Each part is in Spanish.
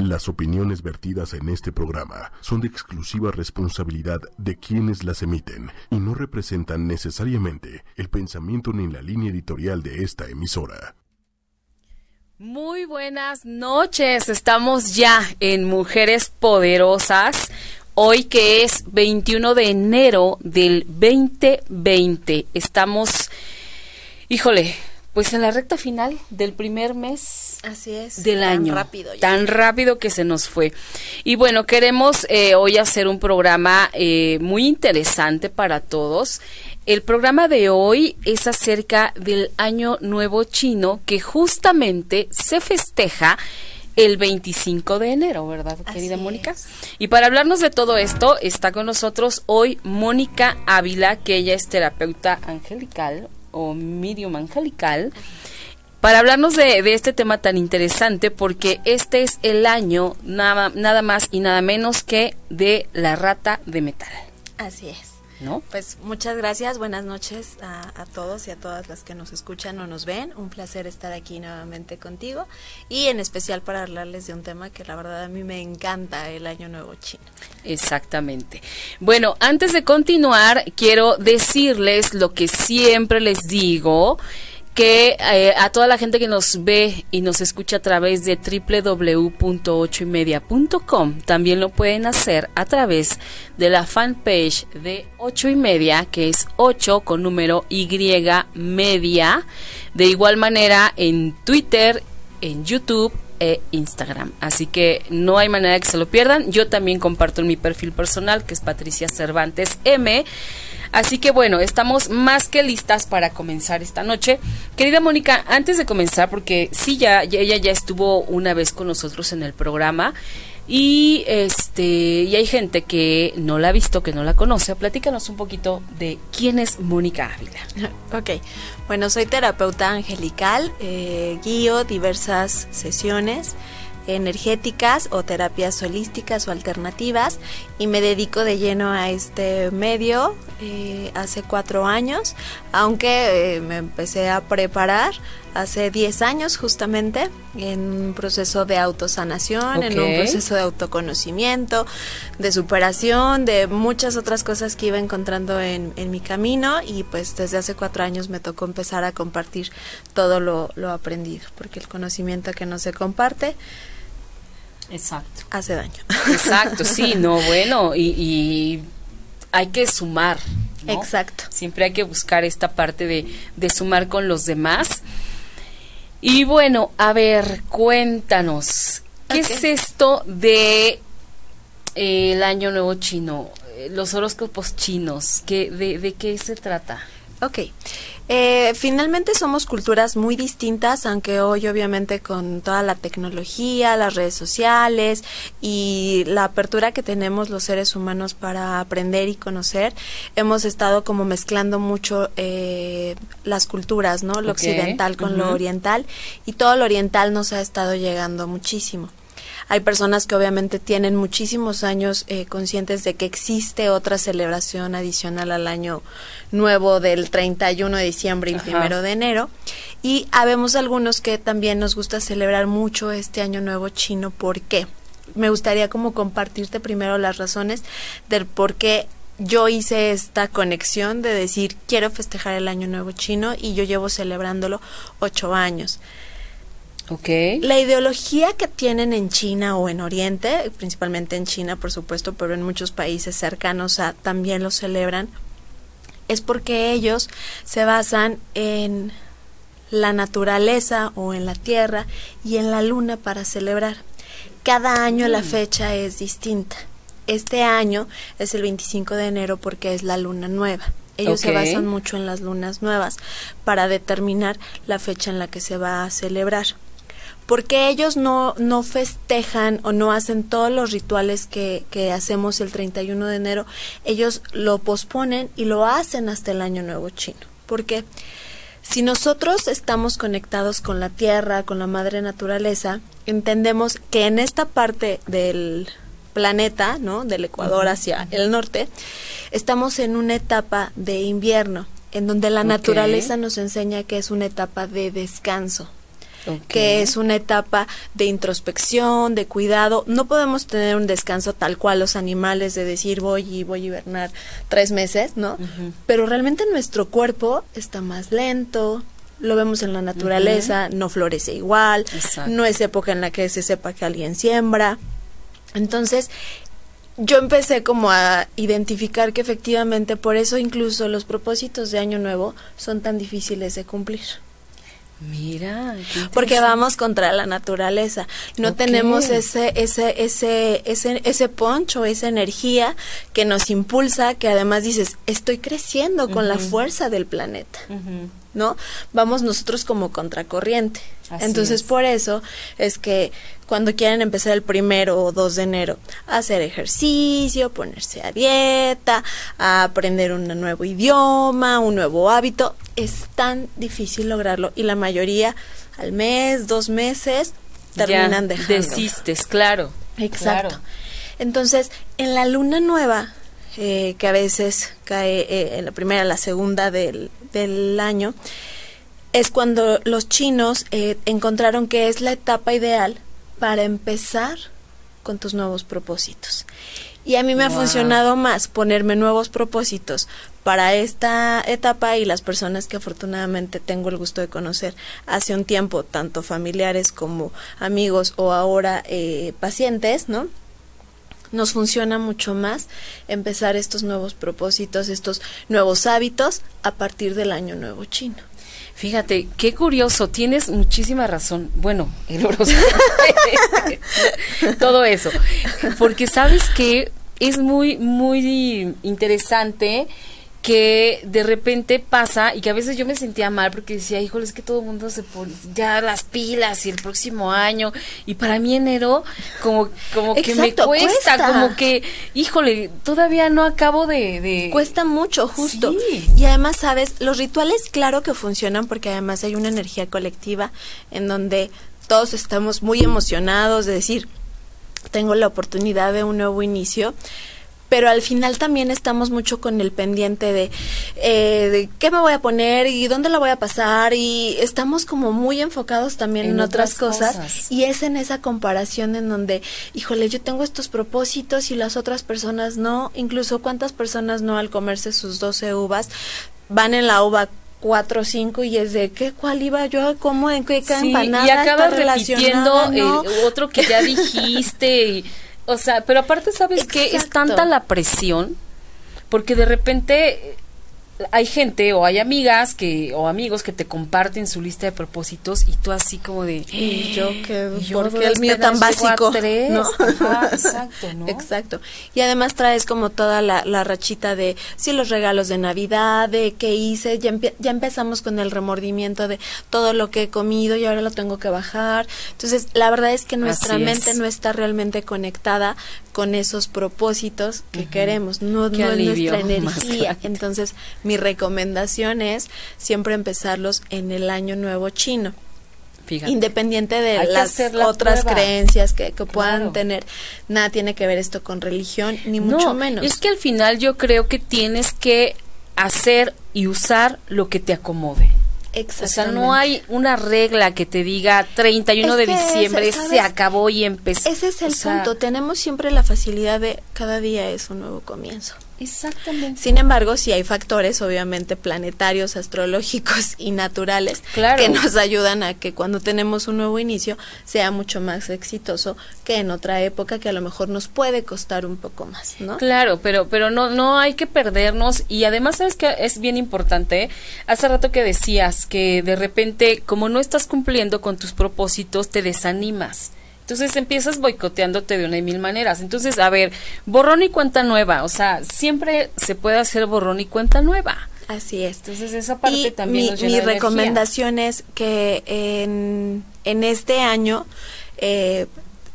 Las opiniones vertidas en este programa son de exclusiva responsabilidad de quienes las emiten y no representan necesariamente el pensamiento ni la línea editorial de esta emisora. Muy buenas noches, estamos ya en Mujeres Poderosas, hoy que es 21 de enero del 2020. Estamos, híjole, pues en la recta final del primer mes. Así es. Del tan año. rápido ya. Tan rápido que se nos fue. Y bueno, queremos eh, hoy hacer un programa eh, muy interesante para todos. El programa de hoy es acerca del Año Nuevo Chino que justamente se festeja el 25 de enero, ¿verdad, Así querida Mónica? es. Y para hablarnos de todo esto, está con nosotros hoy Mónica Ávila, que ella es terapeuta angelical o medium angelical, para hablarnos de, de este tema tan interesante, porque este es el año nada, nada más y nada menos que de la rata de metal, Así es. ¿No? Pues muchas gracias, buenas noches a, a todos y a todas las que nos escuchan o nos ven. Un placer estar aquí nuevamente contigo y en especial para hablarles de un tema que la verdad a mí me encanta, el Año Nuevo Chino. Exactamente. Bueno, antes de continuar, quiero decirles lo que siempre les digo, que eh, a toda la gente que nos ve y nos escucha a través de www.ochoymedia.com, también lo pueden hacer a través de la fanpage de ocho y media, que es 8 con número Y media. De igual manera en Twitter, en YouTube e Instagram. Así que no hay manera que se lo pierdan. Yo también comparto en mi perfil personal, que es Patricia Cervantes M. Así que bueno, estamos más que listas para comenzar esta noche. Querida Mónica, antes de comenzar, porque sí, ya, ella ya estuvo una vez con nosotros en el programa. Y este, y hay gente que no la ha visto, que no la conoce. Platícanos un poquito de quién es Mónica Ávila. Ok, bueno, soy terapeuta angelical, eh, guío diversas sesiones energéticas o terapias holísticas o alternativas y me dedico de lleno a este medio eh, hace cuatro años, aunque eh, me empecé a preparar hace 10 años justamente en un proceso de autosanación, en un proceso de autoconocimiento, de superación, de muchas otras cosas que iba encontrando en, en mi camino y pues desde hace cuatro años me tocó empezar a compartir todo lo, lo aprendido, porque el conocimiento que no se comparte Exacto. hace daño. Exacto, sí, no, bueno, y, y hay que sumar. ¿no? Exacto. Siempre hay que buscar esta parte de, de sumar con los demás. Y bueno, a ver, cuéntanos, ¿qué es esto de eh, el Año Nuevo Chino? Eh, Los horóscopos chinos, ¿qué, de, ¿de qué se trata? Ok. Eh, finalmente somos culturas muy distintas, aunque hoy obviamente con toda la tecnología, las redes sociales y la apertura que tenemos los seres humanos para aprender y conocer, hemos estado como mezclando mucho eh, las culturas, ¿no? Lo occidental con lo oriental y todo lo oriental nos ha estado llegando muchísimo. Hay personas que obviamente tienen muchísimos años eh, conscientes de que existe otra celebración adicional al año nuevo del 31 de diciembre y Ajá. primero de enero. Y habemos algunos que también nos gusta celebrar mucho este año nuevo chino. ¿Por qué? Me gustaría como compartirte primero las razones del por qué yo hice esta conexión de decir quiero festejar el año nuevo chino y yo llevo celebrándolo ocho años. Ok. La ideología que tienen en China o en Oriente, principalmente en China, por supuesto, pero en muchos países cercanos a también lo celebran, es porque ellos se basan en la naturaleza o en la tierra y en la luna para celebrar. Cada año la fecha es distinta. Este año es el 25 de enero porque es la luna nueva. Ellos se basan mucho en las lunas nuevas para determinar la fecha en la que se va a celebrar porque ellos no, no festejan o no hacen todos los rituales que, que hacemos el 31 de enero, ellos lo posponen y lo hacen hasta el año nuevo chino. Porque si nosotros estamos conectados con la tierra, con la madre naturaleza, entendemos que en esta parte del planeta, ¿no? Del Ecuador hacia el norte, estamos en una etapa de invierno, en donde la naturaleza nos enseña que es una etapa de descanso. Que es una etapa de introspección, de cuidado. No podemos tener un descanso tal cual los animales de decir voy y voy a hibernar tres meses, ¿no? Pero realmente nuestro cuerpo está más lento, lo vemos en la naturaleza, no florece igual, no es época en la que se sepa que alguien siembra. Entonces, yo empecé como a identificar que efectivamente por eso incluso los propósitos de Año Nuevo son tan difíciles de cumplir. Mira, porque vamos contra la naturaleza. No tenemos ese ese ese ese ese poncho, esa energía que nos impulsa, que además dices, estoy creciendo con la fuerza del planeta. ¿No? Vamos nosotros como contracorriente. Entonces, por eso es que cuando quieren empezar el primero o dos de enero, hacer ejercicio, ponerse a dieta, a aprender un nuevo idioma, un nuevo hábito, es tan difícil lograrlo y la mayoría al mes, dos meses, terminan ya, Desistes, claro. Exacto. Entonces, en la luna nueva, eh, que a veces cae eh, en la primera, la segunda del, del año, es cuando los chinos eh, encontraron que es la etapa ideal para empezar con tus nuevos propósitos. Y a mí me ha funcionado más ponerme nuevos propósitos para esta etapa y las personas que afortunadamente tengo el gusto de conocer hace un tiempo, tanto familiares como amigos o ahora eh, pacientes, ¿no? Nos funciona mucho más empezar estos nuevos propósitos, estos nuevos hábitos a partir del año nuevo chino. Fíjate, qué curioso, tienes muchísima razón. Bueno, el todo eso. Porque sabes que es muy, muy interesante que de repente pasa y que a veces yo me sentía mal porque decía, híjole, es que todo el mundo se pone ya las pilas y el próximo año y para mí enero como como que me cuesta, como que, híjole, todavía no acabo de... Cuesta mucho, justo. Y además, sabes, los rituales claro que funcionan porque además hay una energía colectiva en donde todos estamos muy emocionados de decir, tengo la oportunidad de un nuevo inicio pero al final también estamos mucho con el pendiente de, eh, de, qué me voy a poner y dónde la voy a pasar y estamos como muy enfocados también en, otras, cosas, y es en esa comparación en donde, híjole, yo tengo estos propósitos y las otras personas no, incluso cuántas personas no al comerse sus 12 uvas van en la uva cuatro o cinco y es de qué cuál iba yo cómo en qué sí, empanada y acabas repitiendo el otro que ya dijiste y o sea, pero aparte, ¿sabes que Es tanta la presión, porque de repente hay gente o hay amigas que o amigos que te comparten su lista de propósitos y tú así como de y yo que porque el mío tan básico ¿no? exacto ¿no? exacto. Y además traes como toda la, la, rachita de sí los regalos de navidad de qué hice ya, ya empezamos con el remordimiento de todo lo que he comido y ahora lo tengo que bajar. Entonces la verdad es que nuestra mente no está realmente conectada con esos propósitos que queremos. No, no es nuestra energía. entonces mi recomendación es siempre empezarlos en el año nuevo chino. Independiente de las otras creencias que, puedan tener, nada tiene que ver esto con religión, ni mucho menos. Es que al final yo creo que tienes que hacer y usar lo que te acomode. O sea, no hay una regla que te diga 31 de diciembre se acabó y empezó. Ese es el punto. Tenemos siempre la facilidad de cada día es un nuevo comienzo. Exactamente. Sin embargo, sí hay factores, obviamente, planetarios, astrológicos y naturales que nos ayudan a que cuando tenemos un nuevo inicio sea mucho más exitoso que en otra época que a lo mejor nos puede costar un poco más, ¿no? Claro, pero pero no no hay que perdernos y además sabes que es bien importante. Hace rato que decías que de repente como no estás cumpliendo con tus propósitos te desanimas. Entonces empiezas boicoteándote de una y mil maneras. Entonces, a ver, borrón y cuenta nueva. O sea, siempre se puede hacer borrón y cuenta nueva. Así es. Entonces esa parte también mi, mi recomendación es que en, en este año eh,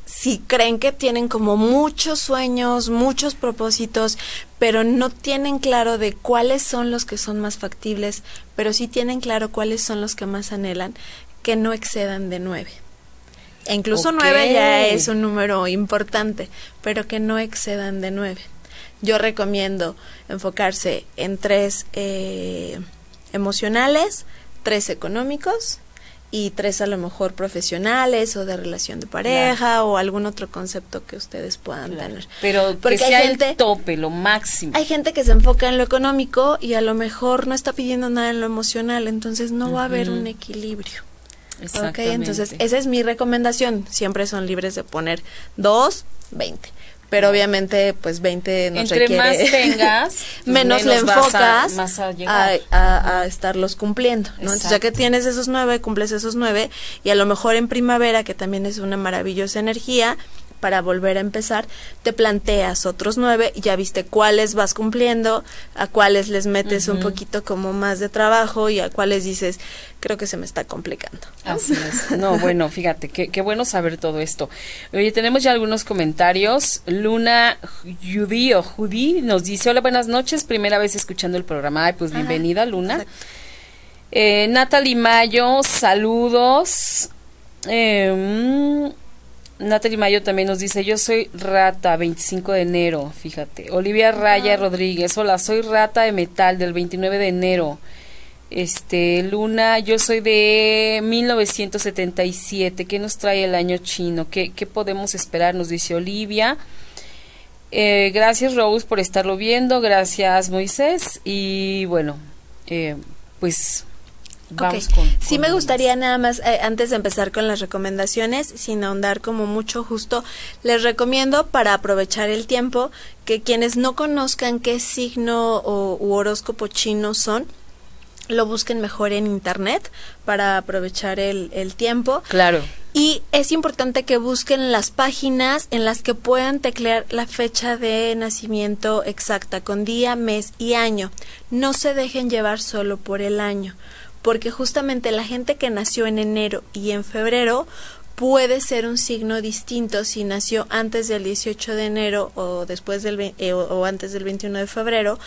si creen que tienen como muchos sueños, muchos propósitos, pero no tienen claro de cuáles son los que son más factibles, pero sí tienen claro cuáles son los que más anhelan, que no excedan de nueve. Incluso nueve ya es un número importante, pero que no excedan de nueve. Yo recomiendo enfocarse en tres eh, emocionales, tres económicos y tres a lo mejor profesionales o de relación de pareja o algún otro concepto que ustedes puedan tener. Pero Porque que sea hay gente, el tope, lo máximo. Hay gente que se enfoca en lo económico y a lo mejor no está pidiendo nada en lo emocional, entonces no va a haber un equilibrio. Okay, entonces esa es mi recomendación. Siempre son libres de poner dos, veinte pero obviamente pues 20 nos Entre más tengas, menos, le enfocas a, estarlos cumpliendo, ¿no? Entonces ya que tienes esos nueve, cumples esos nueve y a lo mejor en primavera, que también es una maravillosa energía, para volver a empezar, te planteas otros nueve, ya viste cuáles vas cumpliendo, a cuáles les metes un poquito como más de trabajo y a cuáles dices, creo que se me está complicando. Así es. No, bueno, fíjate, qué, qué bueno saber todo esto. Oye, tenemos ya algunos comentarios. Luna Judy o Judy nos dice, hola, buenas noches, primera vez escuchando el programa. Ay, pues bienvenida, Luna. Eh, Natalie Mayo, saludos. Eh, Natalie Mayo también nos dice, yo soy Rata, 25 de enero, fíjate. Olivia Raya Rodríguez, hola, soy Rata de Metal del 29 de enero. Este, Luna, yo soy de 1977. ¿Qué nos trae el año chino? ¿Qué, qué podemos esperar? Nos dice Olivia. Eh, gracias Rose por estarlo viendo, gracias Moisés y bueno, eh, pues Vamos sí me gustaría nada más, eh, antes de empezar con las recomendaciones, sin ahondar como mucho, justo les recomiendo para aprovechar el tiempo que quienes no conozcan qué signo o u horóscopo chino son, lo busquen mejor en internet para aprovechar el, el tiempo. Claro. Y es importante que busquen las páginas en las que puedan teclear la fecha de nacimiento exacta, con día, mes y año. No se dejen llevar solo por el año porque justamente la gente que nació en enero y en febrero puede ser un signo distinto si nació antes del 18 de enero o después del eh, o antes del 21 de febrero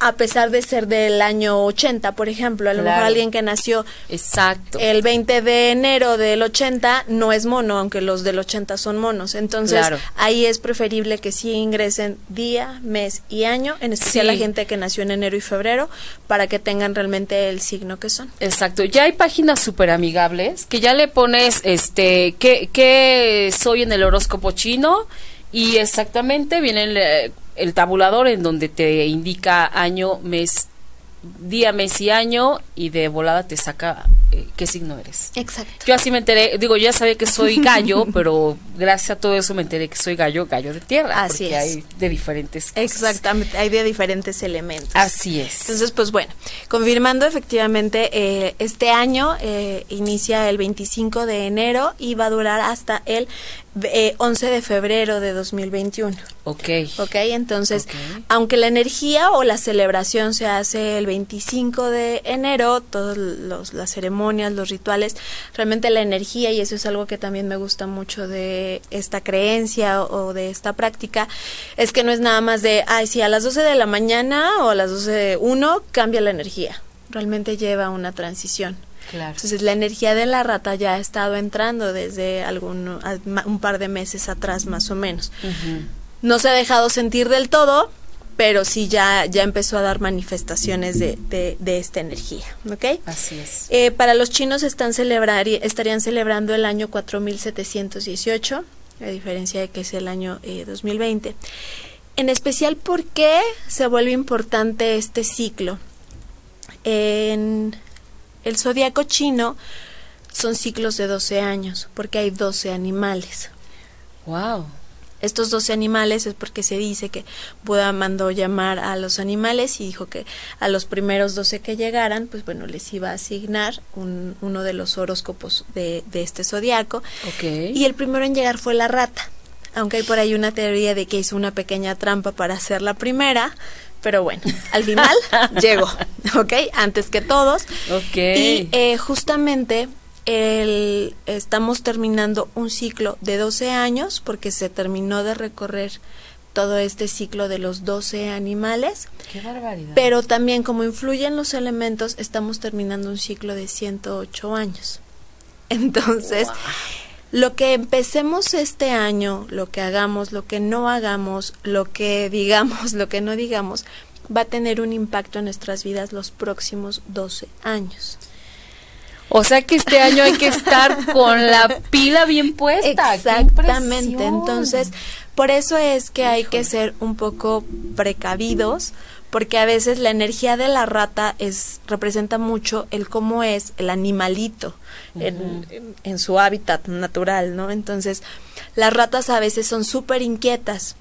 a pesar de ser del año 80, por ejemplo, a lo mejor alguien que nació Exacto. el 20 de enero del 80 no es mono, aunque los del 80 son monos. Entonces, ahí es preferible que sí ingresen día, mes y año, en especial la gente que nació en enero y febrero, para que tengan realmente el signo que son. Exacto. Ya hay páginas súper amigables que ya le pones, este, ¿qué, qué soy en el horóscopo chino? Y exactamente vienen el tabulador en donde te indica año, mes, día, mes y año y de volada te saca eh, qué signo eres. Exacto. Yo así me enteré, digo, yo ya sabía que soy gallo, pero gracias a todo eso me enteré que soy gallo, gallo de tierra. Así porque hay de diferentes Exactamente, hay de diferentes elementos. Así es. Entonces, pues bueno, confirmando efectivamente, eh, este año eh, inicia el 25 de enero y va a durar hasta el 11 de febrero de 2021. Ok. Ok, entonces, aunque la energía o la celebración se hace el 25 de enero, todas las ceremonias, los rituales, realmente la energía, y eso es algo que también me gusta mucho de esta creencia o, de esta práctica, es que no es nada más de, ay, si a las 12 de la mañana o a las 12 de 1 cambia la energía. Realmente lleva una transición. Entonces la energía de la rata ya ha estado entrando desde algún un par de meses atrás más o menos. No se ha dejado sentir del todo, pero sí ya, ya empezó a dar manifestaciones de, de, esta energía, ¿ok? Así es. Eh, para los chinos están celebrar, estarían celebrando el año 4718, a diferencia de que es el año 2020. Eh, en especial, ¿por qué se vuelve importante este ciclo? En el zodiaco chino son ciclos de 12 años, porque hay 12 animales. Wow. Estos 12 animales es porque se dice que Buda mandó llamar a los animales y dijo que a los primeros 12 que llegaran, pues bueno, les iba a asignar un, uno de los horóscopos de, de este zodiaco. Okay. Y el primero en llegar fue la rata. Aunque hay por ahí una teoría de que hizo una pequeña trampa para ser la primera, pero bueno, al final llegó, ¿ok? Antes que todos. Ok. Y eh, justamente el, estamos terminando un ciclo de 12 años porque se terminó de recorrer todo este ciclo de los 12 animales. ¡Qué barbaridad! Pero también como influyen los elementos, estamos terminando un ciclo de 108 años. Entonces, lo que empecemos este año, lo que hagamos, lo que no hagamos, lo que digamos, lo que no digamos, va a tener un impacto en nuestras vidas los próximos 12 años. O sea que este año hay que estar con la pila bien puesta. Exactamente. Entonces, por eso es que hay que ser un poco precavidos porque a veces la energía de la rata es representa mucho el cómo es el animalito en, en, su hábitat natural, ¿no? Entonces, las ratas a veces son súper inquietas,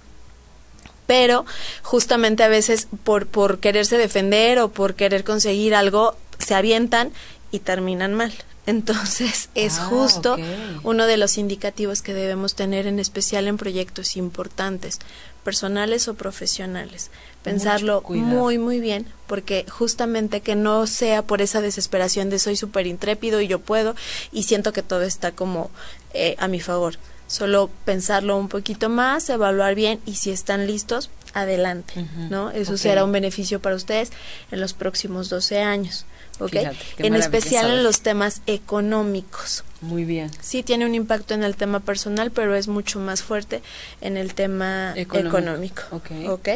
pero justamente a veces por, por quererse defender o por querer conseguir algo, se avientan y terminan mal. Entonces es ah, justo uno de los indicativos que debemos tener en especial en proyectos importantes, personales o profesionales. Pensarlo muy, muy bien, porque justamente que no sea por esa desesperación de soy súper intrépido y yo puedo y siento que todo está como eh, a mi favor. Solo pensarlo un poquito más, evaluar bien y si están listos, adelante, ¿no? Eso será un beneficio para ustedes en los próximos 12 años. ¿ok? en especial en los temas económicos. Muy bien. Sí tiene un impacto en el tema personal, pero es mucho más fuerte en el tema económico. ¿Ok?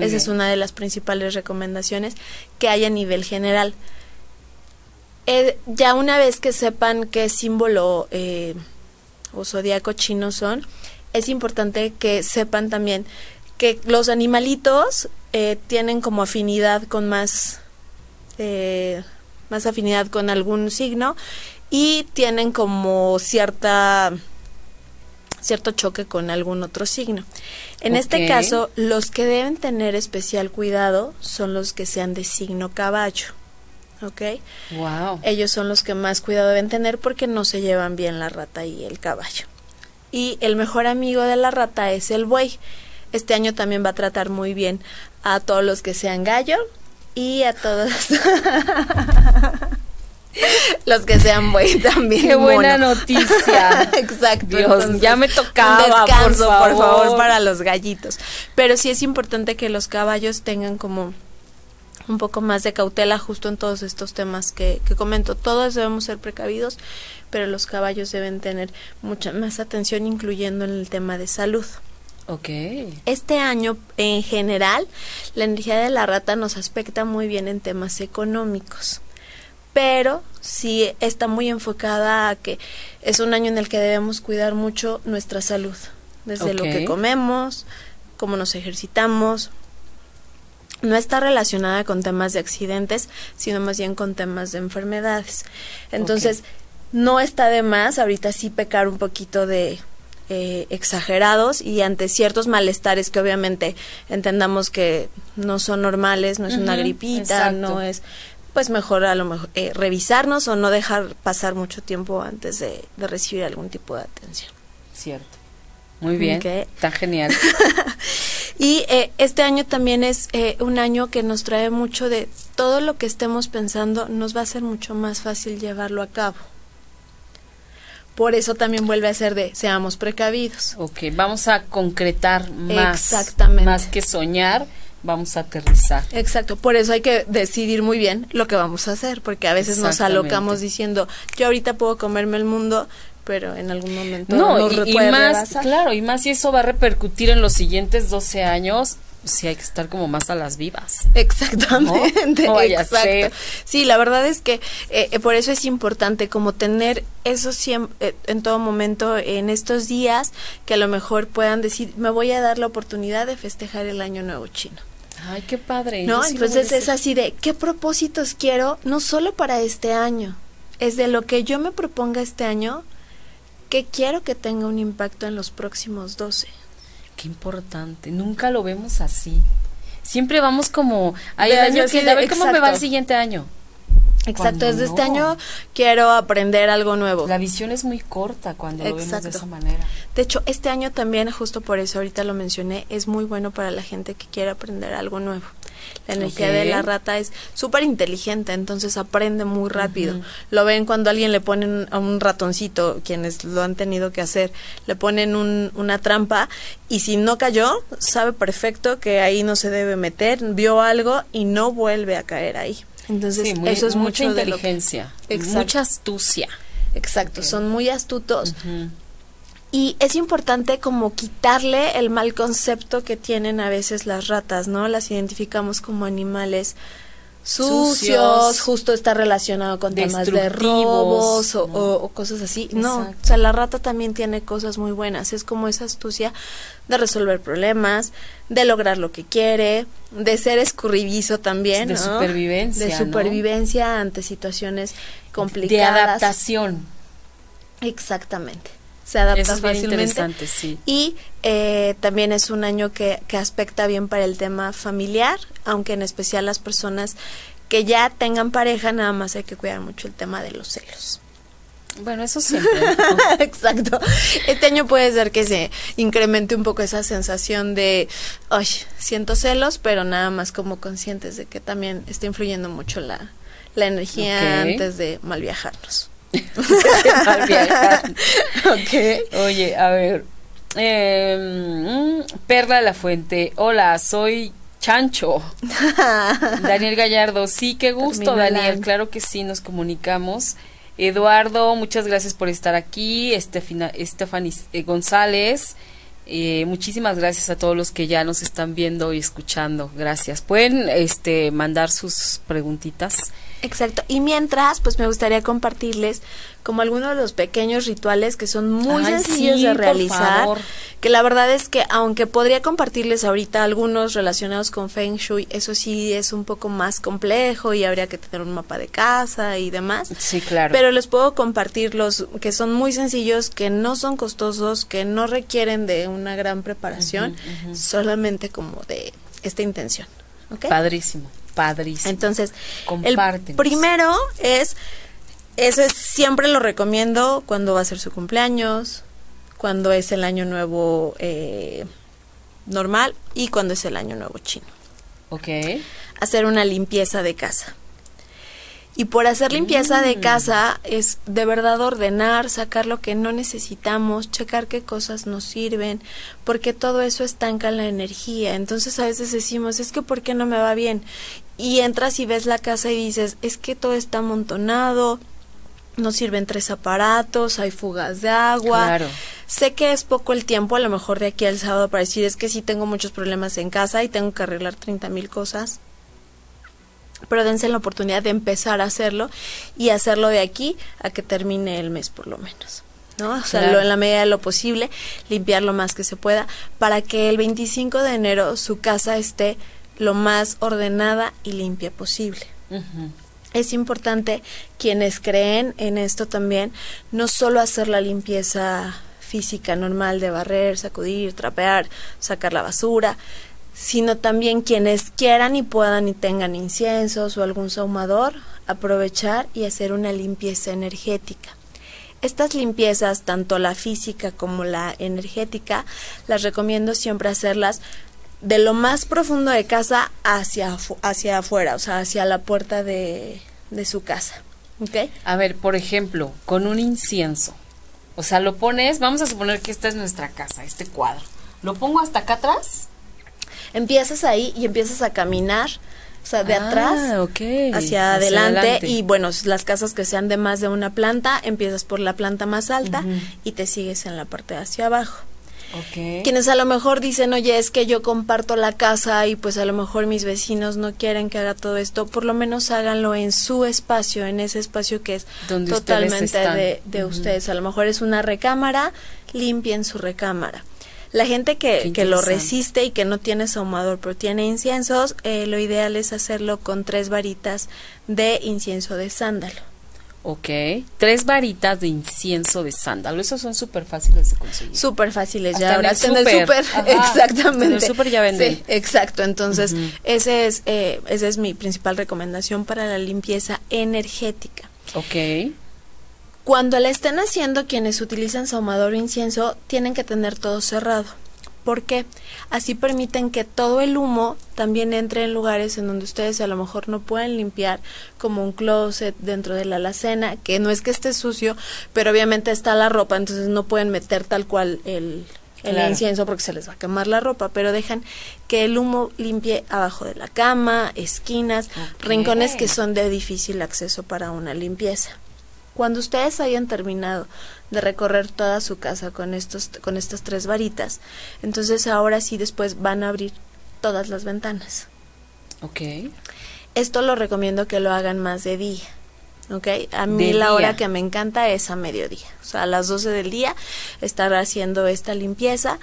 Esa es una de las principales recomendaciones que hay a nivel general. Eh, ya una vez que sepan qué símbolo eh, o zodiaco chino son, es importante que sepan también que los animalitos eh, tienen como afinidad con más eh, más afinidad con algún signo y tienen como cierta cierto choque con algún otro signo. En este caso, los que deben tener especial cuidado son los que sean de signo caballo. ¿Ok? Wow. Ellos son los que más cuidado deben tener porque no se llevan bien la rata y el caballo. Y el mejor amigo de la rata es el buey. Este año también va a tratar muy bien a todos los que sean gallo y a todos los que sean buey también. Qué buena noticia. Exacto. Dios, ya me tocaba. descanso, por favor. para los gallitos. Pero sí es importante que los caballos tengan como un poco más de cautela justo en todos estos temas que, que comento. Todos debemos ser precavidos, pero los caballos deben tener mucha más atención, incluyendo en el tema de salud. Este año, en general, la energía de la rata nos aspecta muy bien en temas económicos, pero sí está muy enfocada a que es un año en el que debemos cuidar mucho nuestra salud, desde lo que comemos, cómo nos ejercitamos. No está relacionada con temas de accidentes, sino más bien con temas de enfermedades. Entonces, no está de más ahorita sí pecar un poquito de eh, exagerados y ante ciertos malestares que obviamente entendamos que no son normales, no es una gripita, no es pues mejor a lo mejor eh, revisarnos o no dejar pasar mucho tiempo antes de, recibir algún tipo de atención. Cierto. Muy bien. Está genial. y eh, este año también es un año que nos trae mucho de todo lo que estemos pensando, nos va a ser mucho más fácil llevarlo a cabo. Por eso también vuelve a ser de seamos precavidos. Ok, vamos a concretar más. Exactamente. Más que soñar, vamos a aterrizar. Exacto, por eso hay que decidir muy bien lo que vamos a hacer, porque a veces nos alocamos diciendo, yo ahorita puedo comerme el mundo, pero en algún momento no, y, más, claro, y más si eso va a repercutir en los siguientes 12 años, sí hay que estar como más a las vivas. Exactamente. exacto. Sí, la verdad es que eh, eh, por eso es importante como tener eso siempre, eh, en todo momento en estos días que a lo mejor puedan decir, me voy a dar la oportunidad de festejar el año nuevo chino. Ay, qué padre. No, entonces es así de, ¿qué propósitos quiero? No solo para este año, es de lo que yo me proponga este año, que quiero que tenga un impacto en los próximos 12. Qué importante. Nunca lo vemos así. Siempre vamos como, ay, año que, a ver cómo me va el siguiente año. Exacto, desde este año quiero aprender algo nuevo. La visión es muy corta cuando lo vemos de esa manera. De hecho, este año también, justo por eso ahorita lo mencioné, es muy bueno para la gente que quiere aprender algo nuevo. La energía de la rata es súper inteligente, entonces aprende muy rápido. Lo ven cuando alguien le ponen a un ratoncito, quienes lo han tenido que hacer, le ponen una trampa y si no cayó, sabe perfecto que ahí no se debe meter, vio algo y no vuelve a caer ahí. Entonces, eso es mucha inteligencia, mucha astucia. Exacto, son muy astutos. Y es importante como quitarle el mal concepto que tienen a veces las ratas, ¿no? Las identificamos como animales sucios, justo está relacionado con temas de robos o, cosas así. No, o sea, la rata también tiene cosas muy buenas. Es como esa astucia de resolver problemas, de lograr lo que quiere, de ser escurridizo también. De supervivencia. De supervivencia ante situaciones complicadas. De adaptación. Exactamente se adapta Eso es fácilmente. interesante, sí. Y eh, también es un año que, que aspecta bien para el tema familiar, aunque en especial las personas que ya tengan pareja, nada más hay que cuidar mucho el tema de los celos. Bueno, eso siempre. Exacto. Este año puede ser que se incremente un poco esa sensación de, ay, siento celos, pero nada más como conscientes de que también está influyendo mucho la, la energía antes de mal viajarnos. Oye, a ver. Em, Perla de la Fuente. Hola, soy Chancho. Daniel Gallardo. Sí, qué gusto, Daniel. Claro que sí, nos comunicamos. Eduardo, muchas gracias por estar aquí. Estefani eh, González. Eh, muchísimas gracias a todos los que ya nos están viendo y escuchando. Gracias. Pueden este, mandar sus preguntitas Exacto. Y mientras, pues me gustaría compartirles como algunos de los pequeños rituales que son muy sencillos de realizar. Que la verdad es que aunque podría compartirles ahorita algunos relacionados con Feng Shui, eso sí es un poco más complejo y habría que tener un mapa de casa y demás. Sí, claro. Pero les puedo compartir los que son muy sencillos, que no son costosos, que no requieren de una gran preparación, solamente como de esta intención. Padrísimo. Padrísimo. Entonces, el primero es, eso es, siempre lo recomiendo cuando va a ser su cumpleaños, cuando es el año nuevo eh, normal y cuando es el año nuevo chino. Ok. Hacer una limpieza de casa. Y por hacer limpieza de mm. casa es de verdad ordenar, sacar lo que no necesitamos, checar qué cosas nos sirven, porque todo eso estanca la energía. Entonces a veces decimos, es que ¿por qué no me va bien? Y entras y ves la casa y dices, es que todo está amontonado, no sirven tres aparatos, hay fugas de agua. Claro. Sé que es poco el tiempo, a lo mejor de aquí al sábado para decir es que sí tengo muchos problemas en casa y tengo que arreglar 30 mil cosas pero dense la oportunidad de empezar a hacerlo y hacerlo de aquí a que termine el mes por lo menos. ¿no? O sea, en la medida de lo posible, limpiar lo más que se pueda para que el 25 de enero su casa esté lo más ordenada y limpia posible. Es importante quienes creen en esto también, no solo hacer la limpieza física normal de barrer, sacudir, trapear, sacar la basura, sino también quienes quieran y puedan y tengan inciensos o algún saumador, aprovechar y hacer una limpieza energética. Estas limpiezas, tanto la física como la energética, las recomiendo siempre hacerlas de lo más profundo de casa hacia, hacia afuera, o sea, hacia la puerta de, de su casa. ¿Okay? A ver, por ejemplo, con un incienso. O sea, lo pones, vamos a suponer que esta es nuestra casa, este cuadro. ¿Lo pongo hasta acá atrás? empiezas ahí y empiezas a caminar. O sea, de ah, atrás hacia, adelante, y bueno, las casas que sean de más de una planta, empiezas por la planta más alta y te sigues en la parte de hacia abajo. Quienes a lo mejor dicen, oye, es que yo comparto la casa y pues a lo mejor mis vecinos no quieren que haga todo esto, por lo menos háganlo en su espacio, en ese espacio que es totalmente de, de ustedes. A lo mejor es una recámara, limpien su recámara. La gente que, que lo resiste y que no tiene saumador pero tiene inciensos, eh, lo ideal es hacerlo con tres varitas de incienso de sándalo. Ok, tres varitas de incienso de sándalo, esos son súper fáciles de conseguir. Súper fáciles, ya ahora en el súper, exactamente. En el súper ya venden. Sí, exacto, entonces ese es, eh, esa es mi principal recomendación para la limpieza energética. Ok. Cuando la estén haciendo, quienes utilizan saumador o incienso tienen que tener todo cerrado. ¿Por qué? Así permiten que todo el humo también entre en lugares en donde ustedes a lo mejor no pueden limpiar, como un closet dentro de la alacena, que no es que esté sucio, pero obviamente está la ropa, entonces no pueden meter tal cual el, incienso porque se les va a quemar la ropa, pero dejan que el humo limpie abajo de la cama, esquinas, rincones que son de difícil acceso para una limpieza. Cuando ustedes hayan terminado de recorrer toda su casa con estos con estas tres varitas, entonces ahora sí después van a abrir todas las ventanas. Ok. Esto lo recomiendo que lo hagan más de día. ¿ok? A mí De la día. hora que me encanta es a mediodía, o sea, a las 12 del día estar haciendo esta limpieza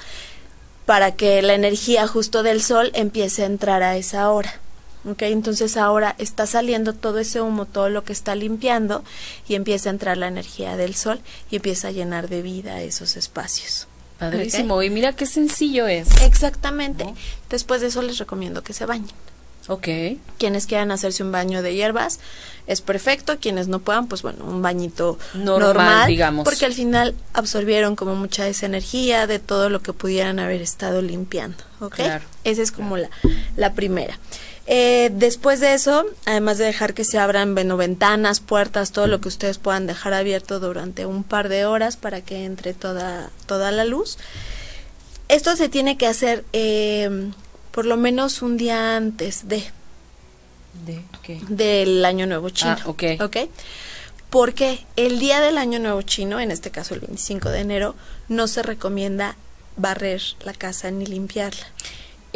para que la energía justo del sol empiece a entrar a esa hora. ¿Ok? Entonces ahora está saliendo todo ese humo, todo lo que está limpiando y empieza a entrar la energía del sol y empieza a llenar de vida esos espacios. Padrísimo. Y mira qué sencillo es. Exactamente. ¿No? Después de eso les recomiendo que se bañen. Ok. Quienes quieran hacerse un baño de hierbas es perfecto, quienes no puedan, pues bueno, un bañito Normal, normal, digamos. porque al final absorbieron como mucha de esa energía de todo lo que pudieran haber estado limpiando, ¿ok? Claro, Esa es como la, la primera. Eh, después de eso, además de dejar que se abran bueno, ventanas, puertas, todo lo que ustedes puedan dejar abierto durante un par de horas para que entre toda, toda la luz. Esto se tiene que hacer eh, por lo menos un día antes de ¿De qué? del Año Nuevo Chino. Ah, ok. ¿Ok? Porque el día del Año Nuevo Chino, en este caso el 25 de enero, no se recomienda barrer la casa ni limpiarla.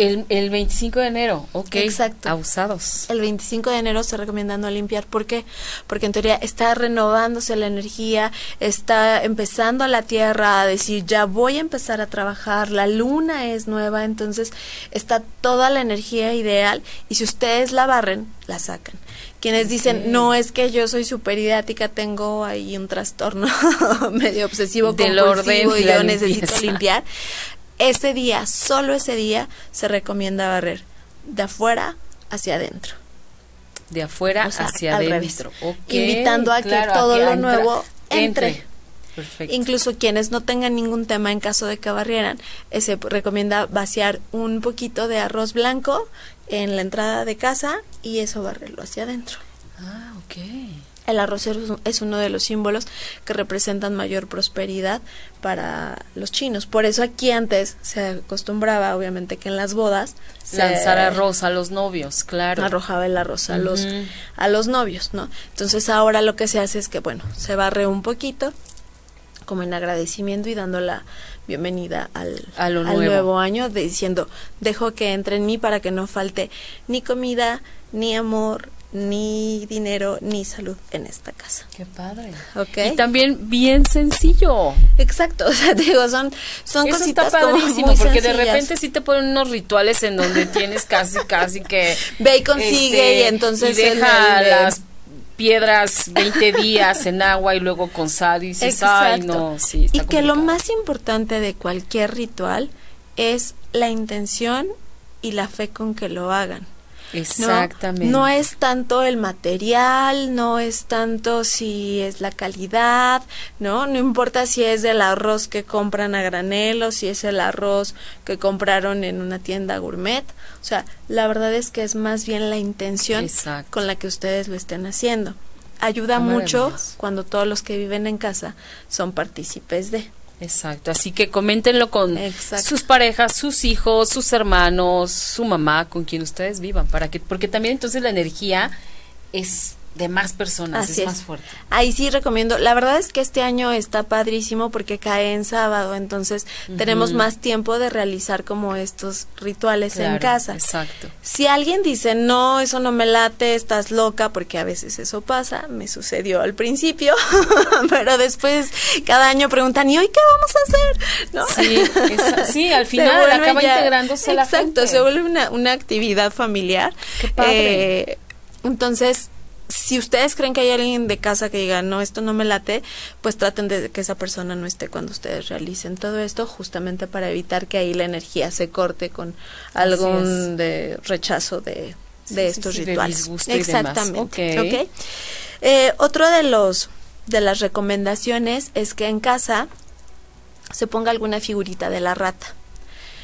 El, el 25 de enero. Ok. Exacto. Abusados. El 25 de enero se recomienda no limpiar. ¿Por qué? Porque en teoría está renovándose la energía, está empezando la Tierra a decir, ya voy a empezar a trabajar, la luna es nueva, entonces está toda la energía ideal y si ustedes la barren, la sacan. Quienes dicen, no, es que yo soy súper idiática, tengo ahí un trastorno medio obsesivo Del compulsivo orden, y yo necesito limpiar. Ese día, solo ese día, se recomienda barrer de afuera hacia adentro. De afuera O sea, hacia adentro. revés. Ok, Invitando a que todo que lo entra- nuevo entre. Perfecto. Incluso quienes no tengan ningún tema en caso de que barrieran, eh, se recomienda vaciar un poquito de arroz blanco en la entrada de casa y eso barrerlo hacia adentro. ah, ok. El arroz es un- es uno de los símbolos que representan mayor prosperidad para los chinos. Por eso aquí antes se acostumbraba, obviamente, que en las bodas se Lanzar arroz a los novios, claro. arrojaba el arroz a los a los novios, ¿no? Entonces ahora lo que se hace es que bueno, se barre un poquito como en agradecimiento y dando la bienvenida al, al nuevo. nuevo año, diciendo, dejo que entre en mí para que no falte ni comida, ni amor, ni dinero, ni salud en esta casa. Qué padre. ¿Ok? Y también bien sencillo. Exacto, o sea, te digo, son, son Eso cositas está padrísimo, porque de repente sí te ponen unos rituales en donde tienes casi, casi que... Ve y consigue, y entonces y deja las piedras 20 días en agua y luego con sal y dices, ay, Exacto. no, sí, está y que lo complicado". más importante de cualquier ritual es la intención y la fe con que lo hagan. Exactamente. No es tanto el material, no es tanto si es la calidad, ¿no? No importa si es del arroz que compran a granel o si es el arroz que compraron en una tienda gourmet. O sea, la verdad es que es más bien la intención Exacto. con la que ustedes lo estén haciendo. Ayuda mucho cuando todos los que viven en casa son partícipes de. Exacto, así que coméntenlo con Exacto. sus parejas, sus hijos, sus hermanos, su mamá, con quien ustedes vivan, para que, porque también entonces la energía es de más personas, Así es, es. más fuerte. Ahí sí recomiendo. La verdad es que este año está padrísimo porque cae en sábado, entonces tenemos más tiempo de realizar como estos rituales en casa. Exacto. Si alguien dice, no, eso no me late, estás loca, porque a veces eso pasa, me sucedió al principio, pero después cada año preguntan, ¿y hoy qué vamos a hacer? ¿No? Sí, esa- sí, al final acaba ya- integrándose la Exacto, gente. se vuelve una, una actividad familiar. Qué padre. Eh, entonces, si ustedes creen que hay alguien de casa que diga, no, esto no me late, pues traten de que esa persona no esté cuando ustedes realicen todo esto, justamente para evitar que ahí la energía se corte con algún de rechazo de, de sí, estos sí, rituales. Exactamente. Ok. ok. Eh, otro de los de las recomendaciones es que en casa se ponga alguna figurita de la rata.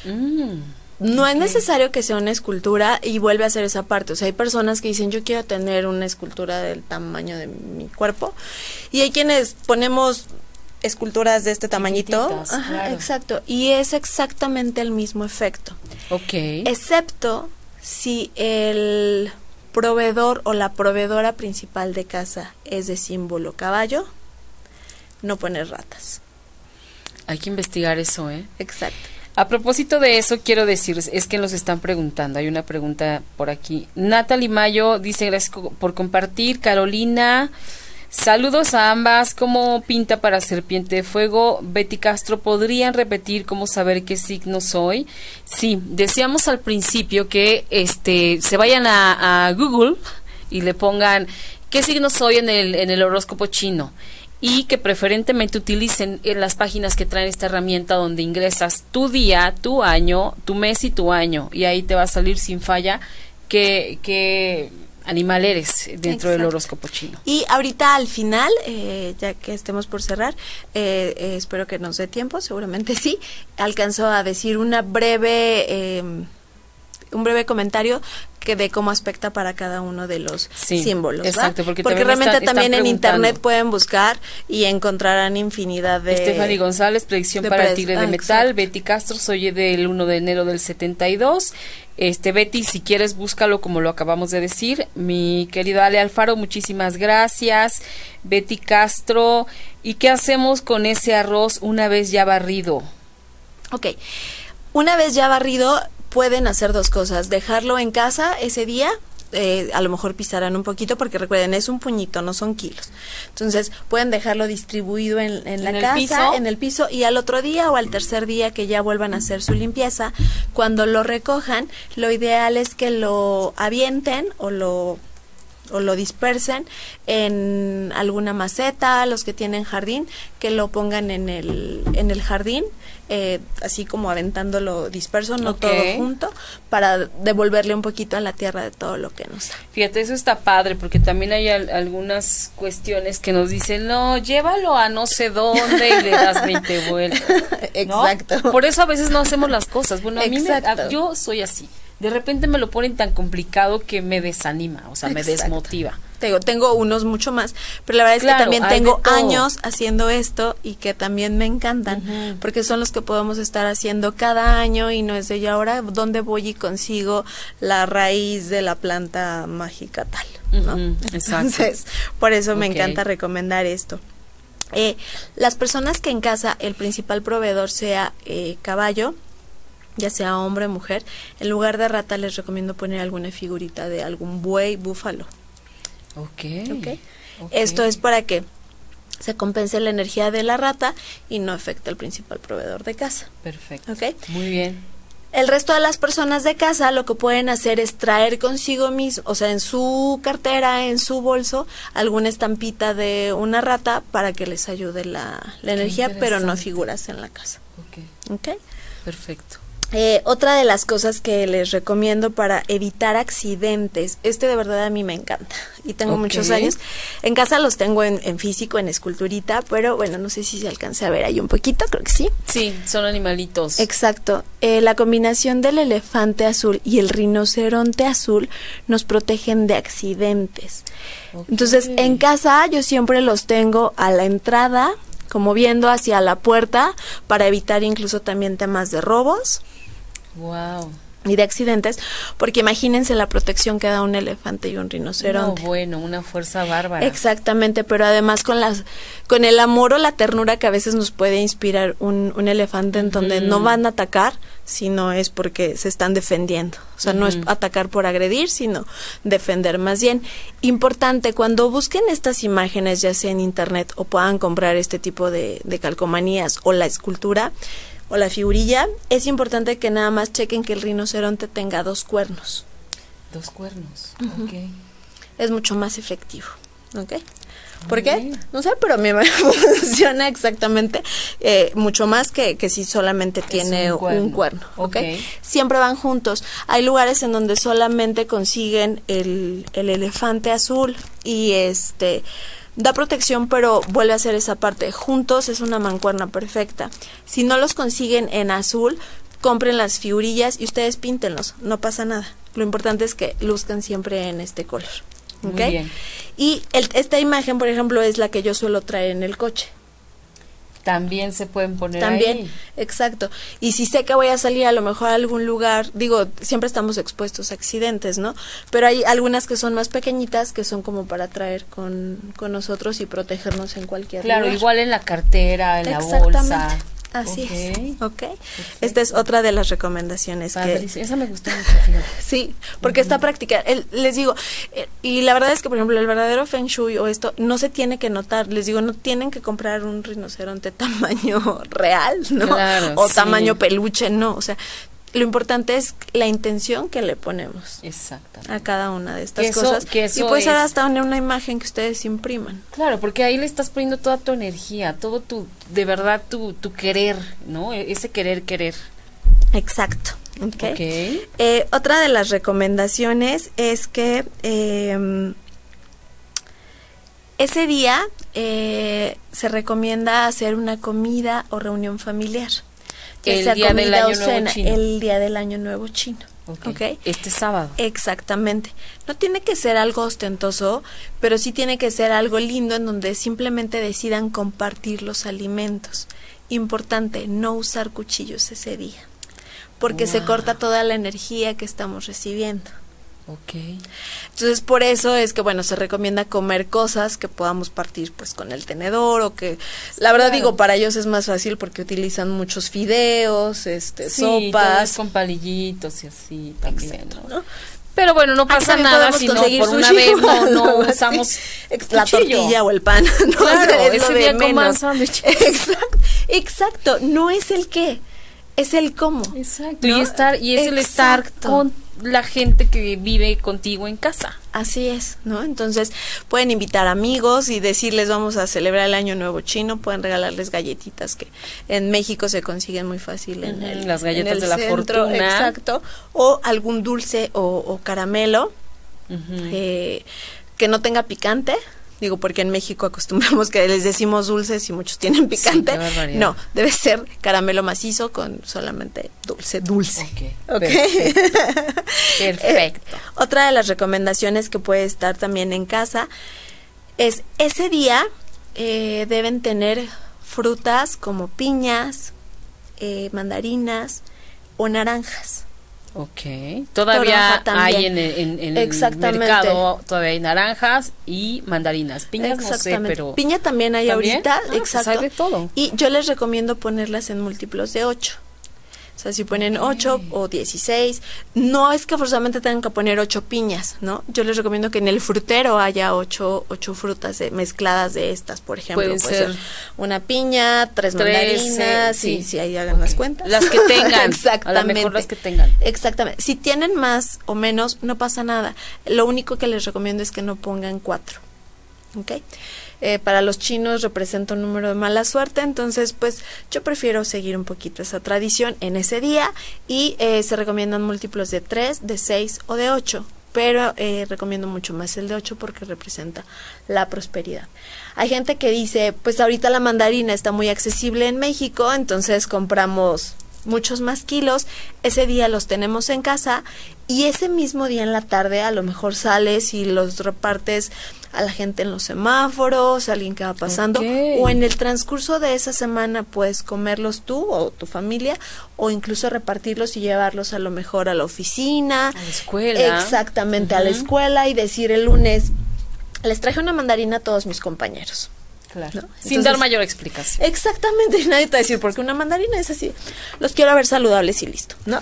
Mm, No es necesario que sea una escultura y vuelve a ser esa parte. O sea, hay personas que dicen, yo quiero tener una escultura del tamaño de mi cuerpo. Y hay quienes ponemos esculturas de este tamañito. Ajá, claro. exacto. Y es exactamente el mismo efecto. Ok. Excepto si el proveedor o la proveedora principal de casa es de símbolo caballo, no poner ratas. Hay que investigar eso, ¿eh? Exacto. A propósito de eso, quiero decir, es que nos están preguntando, hay una pregunta por aquí. Natalie Mayo dice, gracias por compartir. Carolina, saludos a ambas. ¿Cómo pinta para Serpiente de Fuego? Betty Castro, ¿podrían repetir cómo saber qué signo soy? Sí, decíamos al principio que este se vayan a, Google y le pongan qué signo soy en el, en el horóscopo chino y que preferentemente utilicen en las páginas que traen esta herramienta donde ingresas tu día, tu año, tu mes y tu año y ahí te va a salir sin falla qué, animal eres dentro del horóscopo chino. Y ahorita al final, eh, ya que estemos por cerrar, eh, eh, espero que nos dé tiempo, seguramente sí, alcanzó a decir una breve un breve comentario que de cómo aspecta para cada uno de los símbolos. Exacto, porque, realmente también en internet pueden buscar y encontrarán infinidad de... Stephanie González, predicción para el Tigre de ah, Metal. Betty Castro, soy del 1 de enero del 72. Este, Betty, si quieres, búscalo como lo acabamos de decir. Mi querida Ale Alfaro, muchísimas gracias. Betty Castro, ¿y qué hacemos con ese arroz una vez ya barrido? Ok, una vez ya barrido, pueden hacer dos cosas, dejarlo en casa ese día, eh, a lo mejor pisarán un poquito porque recuerden, es un puñito, no son kilos. Entonces pueden dejarlo distribuido en, la casa, en el piso y al otro día o al tercer día que ya vuelvan a hacer su limpieza, cuando lo recojan, lo ideal es que lo avienten o lo o lo dispersen en alguna maceta, los que tienen jardín, que lo pongan en el, en el jardín eh, así como aventándolo disperso, no todo junto, para devolverle un poquito a la tierra de todo lo que nos da. Fíjate, eso está padre, porque también hay algunas cuestiones que nos dicen, no, llévalo a no sé dónde y le das 20 vueltas. Exacto. Por eso a veces no hacemos las cosas. Bueno, a mí me, yo soy así de repente me lo ponen tan complicado que me desanima, o sea, me desmotiva. Tengo, tengo unos mucho más, pero la verdad es que también tengo años haciendo esto y que también me encantan, porque son los que podemos estar haciendo cada año y no es de yo ahora dónde voy y consigo la raíz de la planta mágica tal, ¿no? Entonces, por eso me encanta recomendar esto. Eh, las personas que en casa el principal proveedor sea eh, caballo, ya sea hombre o mujer, en lugar de rata les recomiendo poner alguna figurita de algún buey, búfalo. Ok. okay. Esto es para que se compense la energía de la rata y no afecte al principal proveedor de casa. Perfecto. Okay. Muy bien. El resto de las personas de casa lo que pueden hacer es traer consigo mismo, o sea, en su cartera, en su bolso, alguna estampita de una rata para que les ayude la, la energía, pero no figuras en la casa. Ok. okay? Perfecto. Eh, otra de las cosas que les recomiendo para evitar accidentes, este de verdad a mí me encanta y tengo muchos años. En casa los tengo en, físico, en esculturita, pero bueno, no sé si se alcance a ver ahí un poquito, creo que sí. Sí, son animalitos. Exacto. Eh, la combinación del elefante azul y el rinoceronte azul nos protegen de accidentes. Entonces, en casa yo siempre los tengo a la entrada, como viendo hacia la puerta para evitar incluso también temas de robos. Wow. Y de accidentes, porque imagínense la protección que da un elefante y un rinoceronte. No, bueno, una fuerza bárbara. Exactamente, pero además con las, con el amor o la ternura que a veces nos puede inspirar un, un elefante en donde no van a atacar, sino es porque se están defendiendo. O sea, no es atacar por agredir, sino defender más bien. Importante, cuando busquen estas imágenes, ya sea en internet o puedan comprar este tipo de, de calcomanías o la escultura, o la figurilla, es importante que nada más chequen que el rinoceronte tenga dos cuernos. Dos cuernos, ok. Es mucho más efectivo, ¿ok? ¿Por qué? No sé, pero a mí me funciona exactamente eh, mucho más que, que si solamente tiene un cuerno, ¿ok? Siempre van juntos. Hay lugares en donde solamente consiguen el, el elefante azul y este da protección, pero vuelve a ser esa parte. Juntos es una mancuerna perfecta. Si no los consiguen en azul, compren las figurillas y ustedes píntenlos, no pasa nada. Lo importante es que luzcan siempre en este color. Y esta imagen, por ejemplo, es la que yo suelo traer en el coche también se pueden poner también exacto. Y si sé que voy a salir a lo mejor a algún lugar digo siempre estamos expuestos a accidentes no pero hay algunas que son más pequeñitas que son como para traer con, con nosotros y protegernos en cualquier claro lugar. igual en la cartera en la bolsa Así es. Ok. Esta es otra de las recomendaciones. que, esa me gustó mucho, fíjate. Sí, porque está práctica. les digo, eh, y la verdad es que, por ejemplo, el verdadero Feng Shui o esto no se tiene que notar. Les digo, no tienen que comprar un rinoceronte tamaño real, ¿no? o tamaño peluche, no. O sea, lo importante es la intención que le ponemos a cada una de estas cosas. y puede ser hasta una imagen que ustedes impriman. Claro, porque ahí le estás poniendo toda tu energía, todo tu, de verdad, tu, tu querer, ¿no? E-, ese querer, querer. Exacto. Okay. Eh, otra de las recomendaciones es que em, ese día eh, se recomienda hacer una comida o reunión familiar el día del año nuevo chino. El día del año nuevo chino. Okay. Este sábado. Exactamente. No tiene que ser algo ostentoso, pero sí tiene que ser algo lindo en donde simplemente decidan compartir los alimentos. Importante, no usar cuchillos ese día, porque se corta toda la energía que estamos recibiendo. Ok. Entonces, por eso es que, bueno, se recomienda comer cosas que podamos partir, pues, con el tenedor o que, la verdad digo, para ellos es más fácil porque utilizan muchos fideos, este, sopas. con palillitos y así también, ¿no? Pero bueno, no pasa nada si no por una vez no, no usamos la tortilla o el pan. No, claro, ese día coman Exacto, exacto, no es el qué, es el cómo. Exacto, y estar y es el estar con la gente que vive contigo en casa. Así es, ¿no? Entonces pueden invitar amigos y decirles vamos a celebrar el Año Nuevo Chino, pueden regalarles galletitas que en México se consiguen muy fácil en el, las galletas de la fortuna, exacto, o algún dulce o, caramelo eh, que no tenga picante, Digo, porque en México acostumbramos que les decimos dulces y muchos tienen picante. no, debe ser caramelo macizo con solamente dulce, dulce. Perfecto. Perfecto. Eh, otra de las recomendaciones que puede estar también en casa es ese día eh, deben tener frutas como piñas, eh, mandarinas o naranjas. Ok. Todavía hay en, el mercado, todavía hay naranjas y mandarinas. Piñas no sé, pero... Piña también hay ahorita, ah, pues exacto. de todo. Y yo les recomiendo ponerlas en múltiplos de 8. O sea, si ponen 8 o 16, no es que forzosamente tengan que poner 8 piñas, ¿no? Yo les recomiendo que en el frutero haya 8, ocho frutas mezcladas de estas, por ejemplo. Puede ser, una piña, tres, mandarinas, sí, sí, ahí hagan las cuentas. Las que tengan. Exactamente. A lo mejor las que tengan. Exactamente. Si tienen más o menos, no pasa nada. Lo único que les recomiendo es que no pongan 4. ¿Ok? Eh, para los chinos representa un número de mala suerte, entonces pues yo prefiero seguir un poquito esa tradición en ese día y eh, se recomiendan múltiplos de 3, de 6 o de 8 pero eh, recomiendo mucho más el de 8 porque representa la prosperidad. Hay gente que dice, pues ahorita la mandarina está muy accesible en México, entonces compramos muchos más kilos, ese día los tenemos en casa y ese mismo día en la tarde a lo mejor sales y los repartes a la gente en los semáforos, a alguien que va pasando, o en el transcurso de esa semana puedes comerlos tú o tu familia, o incluso repartirlos y llevarlos a lo mejor a la oficina, a la escuela. Exactamente, a la escuela y decir el lunes, les traje una mandarina a todos mis compañeros. Claro. Sin dar mayor explicación. Exactamente, nadie te va a decir, porque una mandarina es así. Los quiero ver saludables y listo, ¿no?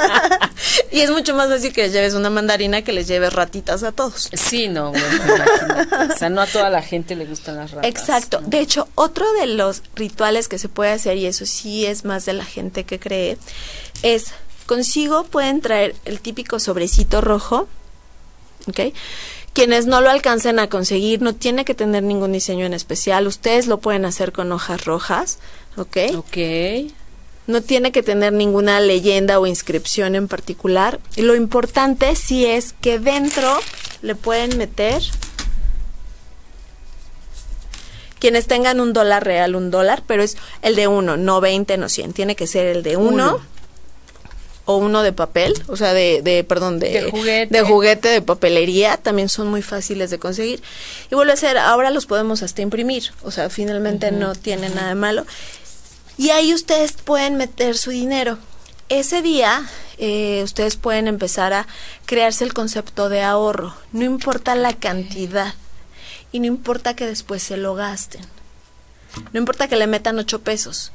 y es mucho más fácil que les lleves una mandarina que les lleves ratitas a todos. Sí, no, O sea, no a toda la gente le gustan las ratas. Exacto. De hecho, otro de los rituales que se puede hacer, y eso sí es más de la gente que cree, es consigo pueden traer el típico sobrecito rojo, ¿ok? Quienes no lo alcancen a conseguir, no tiene que tener ningún diseño en especial. Ustedes lo pueden hacer con hojas rojas, ¿ok? Ok. No tiene que tener ninguna leyenda o inscripción en particular. Y lo importante sí es que dentro le pueden meter quienes tengan un dólar real, un dólar, pero es el de uno, no 20, no 100. Tiene que ser el de uno o uno de papel, o sea, de, de perdón, de, juguete. de juguete, de papelería, también son muy fáciles de conseguir. Y vuelve a ser, ahora los podemos hasta imprimir, o sea, finalmente no tiene nada de malo. Y ahí ustedes pueden meter su dinero. Ese día eh, ustedes pueden empezar a crearse el concepto de ahorro, no importa la cantidad y no importa que después se lo gasten. No importa que le metan ocho pesos,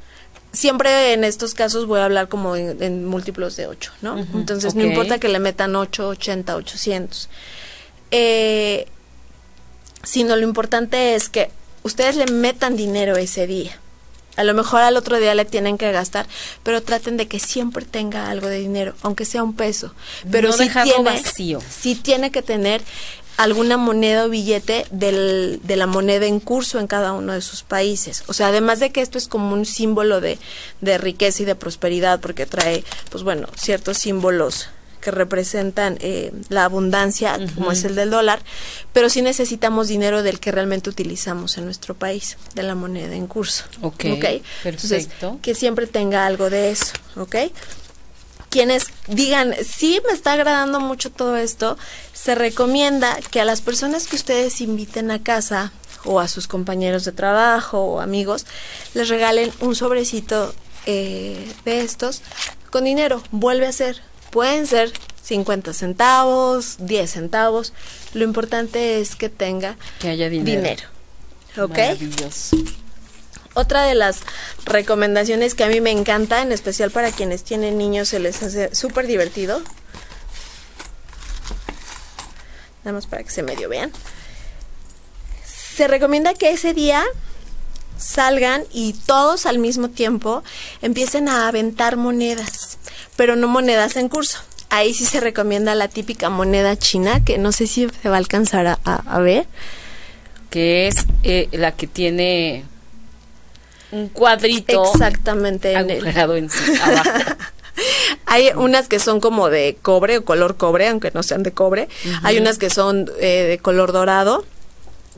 siempre en estos casos voy a hablar como en, múltiplos de 8, ¿no? Entonces no importa que le metan 8, 80, 800. Eh, sino lo importante es que ustedes le metan dinero ese día. A lo mejor al otro día le tienen que gastar, pero traten de que siempre tenga algo de dinero, aunque sea un peso. Pero si tiene, vacío. si tiene que tener alguna moneda o billete del, de la moneda en curso en cada uno de sus países. O sea, además de que esto es como un símbolo de, de riqueza y de prosperidad, porque trae, pues bueno, ciertos símbolos que representan eh, la abundancia, como es el del dólar, pero sí necesitamos dinero del que realmente utilizamos en nuestro país, de la moneda en curso. Ok, ¿okay? Entonces, que siempre tenga algo de eso, ¿ok? Quienes digan, sí, me está agradando mucho todo esto, se recomienda que a las personas que ustedes inviten a casa o a sus compañeros de trabajo o amigos, les regalen un sobrecito eh, de estos con dinero. Vuelve a ser Pueden ser 50 centavos, 10 centavos. Lo importante es que tenga que haya dinero. ¿Ok? Otra de las recomendaciones que a mí me encanta, en especial para quienes tienen niños, se les hace súper divertido. Nada para que se medio vean. Se recomienda que ese día salgan y todos al mismo tiempo empiecen a aventar monedas pero no monedas en curso. Ahí sí se recomienda la típica moneda china, que no sé si se va a alcanzar a, ver. Que es eh, la que tiene un cuadrito. Exactamente. En el... en sí, abajo. Hay unas que son como de cobre o color cobre, aunque no sean de cobre. Hay unas que son eh, de color dorado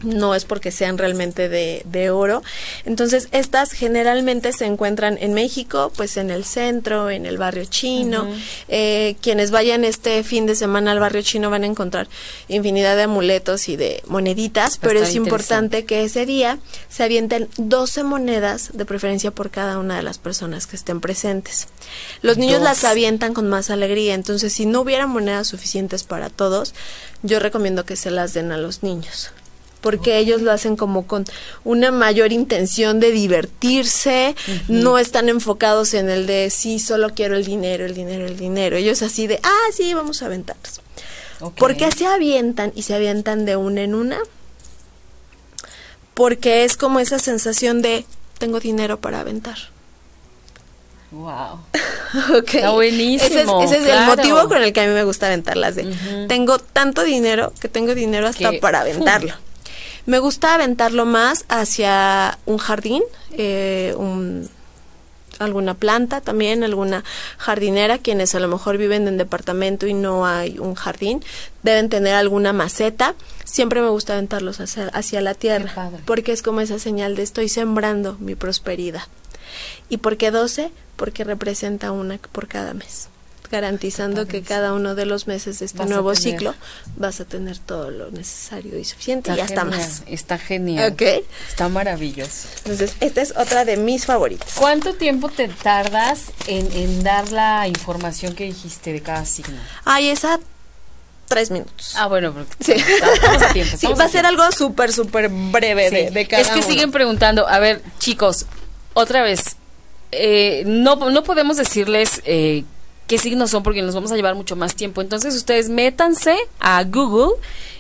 no es porque sean realmente de, de, oro. Entonces, estas generalmente se encuentran en México, pues en el centro, en el barrio chino. eh, quienes vayan este fin de semana al barrio chino van a encontrar infinidad de amuletos y de moneditas, pero es importante que ese día se avienten 12 monedas, de preferencia por cada una de las personas que estén presentes. Los niños las avientan con más alegría, entonces si no hubiera monedas suficientes para todos, yo recomiendo que se las den a los niños porque ellos lo hacen como con una mayor intención de divertirse, no están enfocados en el de sí, solo quiero el dinero, el dinero, el dinero. Ellos así de, ah, sí, vamos a aventarlos. Porque se avientan y se avientan de una en una, porque es como esa sensación de tengo dinero para aventar. Wow. Está buenísimo. Ese es, el motivo con el que a mí me gusta aventarlas. De, Tengo tanto dinero que tengo dinero hasta para aventarlo. Me gusta aventarlo más hacia un jardín, eh, alguna planta también, alguna jardinera, quienes a lo mejor viven en departamento y no hay un jardín, deben tener alguna maceta. Siempre me gusta aventarlos hacia, hacia la tierra, porque es como esa señal de estoy sembrando mi prosperidad. ¿Y por qué 12? Porque representa una por cada mes garantizando que cada uno de los meses de este nuevo ciclo vas a tener todo lo necesario y suficiente y hasta más. Está genial. Está maravilloso. Entonces, esta es otra de mis favoritas. ¿Cuánto tiempo te tardas en, dar la información que dijiste de cada signo? Ay, esa tres minutos. Ah, bueno, sí. sí, va a ser algo súper, súper breve de, de, cada Es que siguen preguntando, a ver, chicos, otra vez, eh, no, no podemos decirles eh, qué signos son porque nos vamos a llevar mucho más tiempo. Entonces ustedes métanse a Google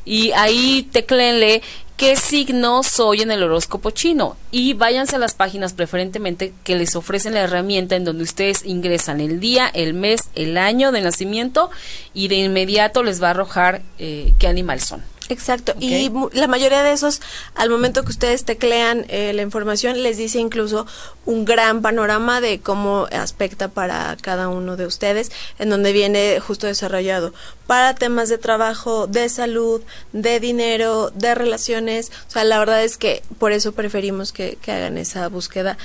y ahí teclenle qué signo soy en el horóscopo chino y váyanse a las páginas preferentemente que les ofrecen la herramienta en donde ustedes ingresan el día, el mes, el año de nacimiento y de inmediato les va a arrojar eh, qué animal son. Exacto. Y la mayoría de esos, al momento que ustedes teclean eh, la información, les dice incluso un gran panorama de cómo aspecta para cada uno de ustedes, en donde viene justo desarrollado para temas de trabajo, de salud, de dinero, de relaciones. O sea, la verdad es que por eso preferimos que, que hagan esa búsqueda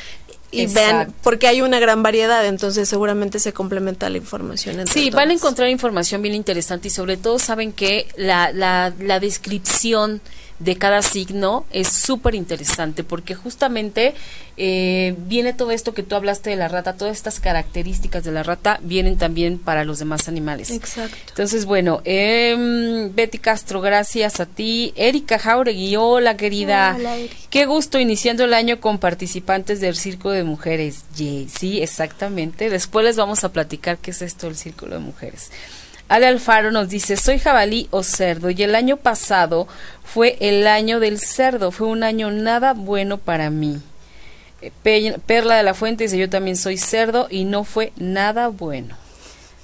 y vean, porque hay una gran variedad, entonces seguramente se complementa la información. Entre sí, van a encontrar información bien interesante y sobre todo saben que la, la, la descripción de cada signo es súper interesante porque justamente eh, viene todo esto que tú hablaste de la rata, todas estas características de la rata vienen también para los demás animales. Exacto. Entonces, bueno, eh, Betty Castro, gracias a ti. Erika Jauregui, hola querida. Hola, Erika. Qué gusto iniciando el año con participantes del Círculo de Mujeres. Yay, sí, exactamente. Después les vamos a platicar qué es esto del Círculo de Mujeres. Ale Alfaro nos dice, soy jabalí o cerdo y el año pasado fue el año del cerdo, fue un año nada bueno para mí. Eh, Pe- Perla de la Fuente dice, yo también soy cerdo y no fue nada bueno.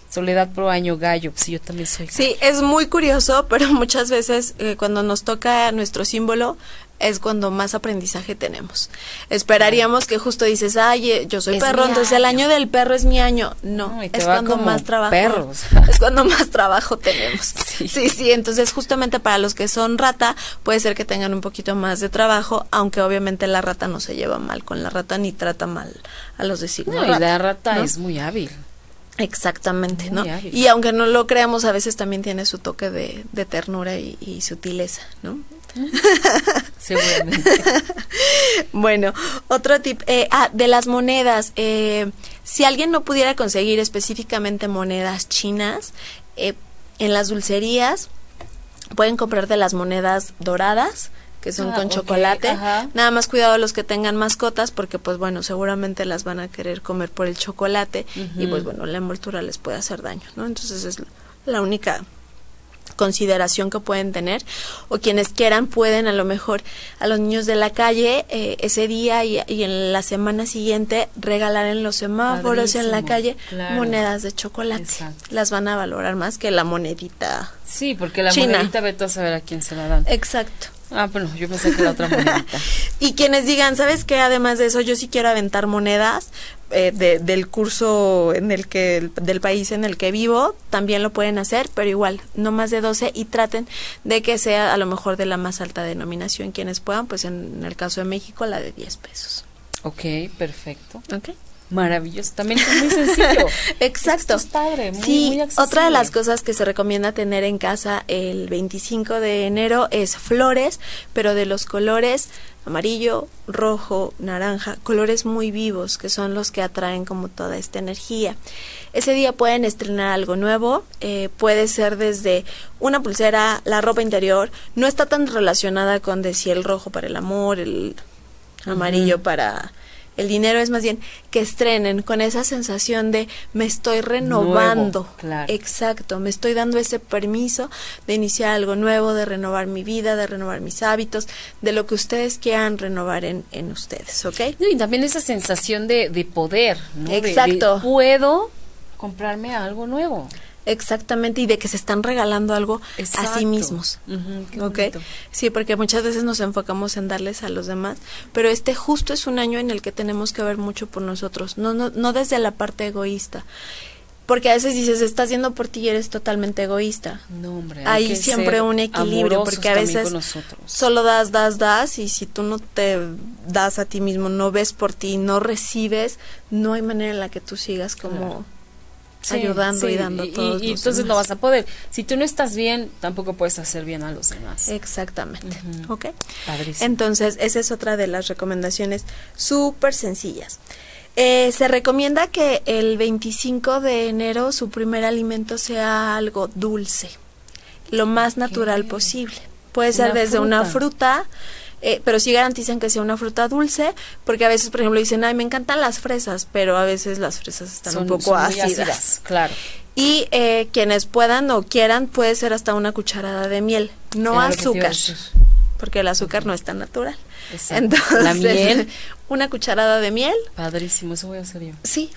Soledad Pro Año Gallo, sí, yo también soy. Sí, es muy curioso, pero muchas veces eh, cuando nos toca nuestro símbolo es cuando más aprendizaje tenemos. Esperaríamos que justo dices, ay, eh, yo soy Es perro, entonces el año". del perro es mi año. No, es cuando más trabajo. perros. Es cuando más trabajo tenemos. Sí. Sí. sí, entonces justamente para los que son rata, puede ser que tengan un poquito más de trabajo, aunque obviamente la rata no se lleva mal con la rata ni trata mal a los de signo No, y rata, la rata ¿no? es muy hábil. Exactamente, Muy ¿no? Y aunque no lo creamos, a veces también tiene su toque de, de ternura y, y sutileza, ¿no? Seguramente. Bueno, otro tip, eh, ah, de las monedas, eh, si alguien no pudiera conseguir específicamente monedas chinas, eh, en las dulcerías pueden comprar de las monedas doradas, que son Ah, con chocolate. ajá. Nada más cuidado los que tengan mascotas, porque pues bueno, seguramente las van a querer comer por el chocolate y pues bueno, la envoltura les puede hacer daño, ¿no? Entonces es la única consideración que pueden tener o quienes quieran pueden a lo mejor a los niños de la calle eh, ese día y, y en la semana siguiente regalar en los semáforos en la calle claro. monedas de chocolate Exacto. las van a valorar más que la monedita Sí, porque la China. monedita vete a saber a quién se la dan. exacto Ah, bueno, yo pensé que la otra monedita. y quienes digan sabes qué además de eso yo sí quiero aventar monedas eh, de- del curso en el que del país en el que vivo también lo pueden hacer pero igual no más de 12 y traten de que sea a lo mejor de la más alta denominación quienes puedan pues en el caso de México la de 10 pesos Ok, perfecto. ¿ok? Maravilloso. También es muy sencillo. Exacto. Esto es padre, muy, sí, muy accesible. otra de las cosas que se recomienda tener en casa el 25 de enero es flores, pero de los colores amarillo, rojo, naranja, colores muy vivos que son los que atraen como toda esta energía. Ese día pueden estrenar algo nuevo, eh, puede ser desde una pulsera, la ropa interior, no está tan relacionada con decir el rojo para el amor, el amarillo para el dinero es más bien que estrenen con esa sensación de me estoy renovando. Nuevo, claro. Exacto, me estoy dando ese permiso de iniciar algo nuevo, de renovar mi vida, de renovar mis hábitos, de lo que ustedes quieran renovar en, en ustedes, ¿ok? Y también esa sensación de, de poder, ¿no? De- de Exacto. puedo comprarme algo nuevo. Exactamente, y de que se están regalando algo a sí mismos. Bonito. Sí, porque muchas veces nos enfocamos en darles a los demás, pero este justo es un año en el que tenemos que ver mucho por nosotros, no, no, no desde la parte egoísta. Porque a veces dices, estás haciendo por ti y eres totalmente egoísta. No, hombre. Hay que siempre ser un equilibrio, porque a veces solo das, das, das, y si tú no te das a ti mismo, no ves por ti, no recibes, no hay manera en la que tú sigas como Claro. Sí, ayudando y dando y, todos y entonces no demás. vas a poder. Si tú no estás bien, tampoco puedes hacer bien a los demás. Exactamente. ¿Ok? Padrísimo. Entonces, esa es otra de las recomendaciones súper sencillas. Eh, se recomienda que el 25 de enero su primer alimento sea algo dulce, lo más natural posible. Puede ser Una desde una fruta. Eh, pero sí garantizan que sea una fruta dulce, porque a veces, por ejemplo, dicen, ay, me encantan las fresas, pero a veces las fresas están Son- un poco ácidas. Claro. Y eh, quienes puedan o quieran, puede ser hasta una cucharada de miel, no Era azúcar porque el azúcar no es tan natural. Exacto. Entonces, La miel. una cucharada de miel, Padrísimo, eso voy a hacer yo. sí.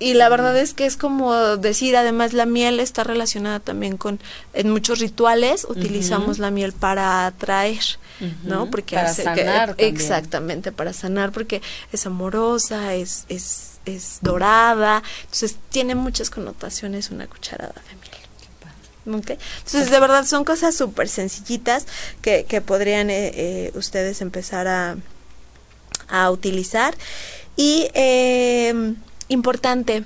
Y la verdad es que es como decir, además la miel está relacionada también con, en muchos rituales utilizamos la miel para atraer, ¿no? Porque para hace sanar exactamente, para sanar, porque es amorosa, es, es, es dorada, entonces tiene muchas connotaciones una cucharada de miel. Ok. Entonces, de verdad, son cosas súper sencillitas que, que podrían eh, eh, ustedes empezar a, a utilizar. Y eh, importante,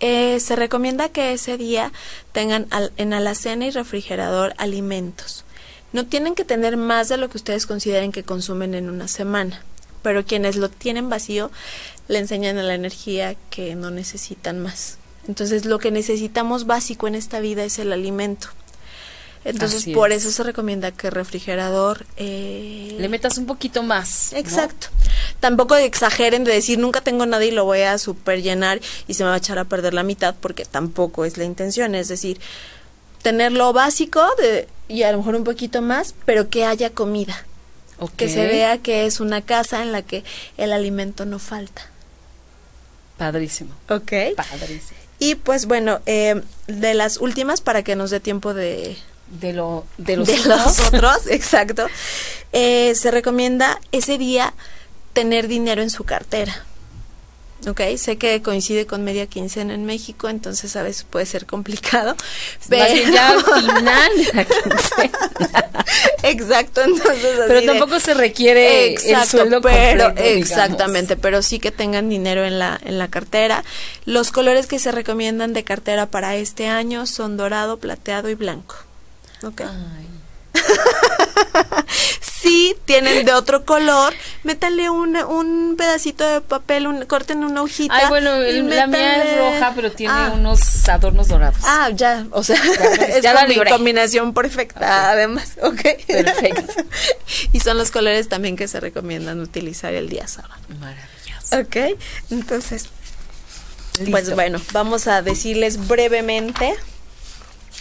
eh, se recomienda que ese día tengan al- en alacena y refrigerador alimentos. No tienen que tener más de lo que ustedes consideren que consumen en una semana, pero quienes lo tienen vacío le enseñan a la energía que no necesitan más. Entonces lo que necesitamos básico en esta vida es el alimento. Entonces por eso se recomienda que el refrigerador... Eh, le metas un poquito más. Exacto. Tampoco exageren de decir nunca tengo nada y lo voy a super llenar y se me va a echar a perder la mitad porque tampoco es la intención. Es decir, tener lo básico de, y a lo mejor un poquito más, pero que haya comida. Que se vea que es una casa en la que el alimento no falta. Padrísimo. Ok. Padrísimo. Y pues bueno, eh, de las últimas para que nos dé tiempo de... De, lo, de los, otros, exacto. Eh, se recomienda ese día tener dinero en su cartera. Ok, sé que coincide con media quincena en México, entonces a veces puede ser complicado. Pero ya al final de la quincena. Exacto, entonces Pero tampoco se requiere el sueldo pero exactamente, pero sí que tengan dinero en la en la cartera. Los colores que se recomiendan de cartera para este año son dorado, plateado y blanco. Ok. Ay si tienen de otro color, métanle un pedacito de papel, un, corten una hojita. Ay, bueno, la mía es roja, pero tiene ah. unos adornos dorados. Ah, ya, o sea, es la combinación perfecta, además, ok. Perfecto. y son los colores también que se recomiendan utilizar el día sábado. Maravilloso. Ok, entonces, pues bueno, vamos a decirles brevemente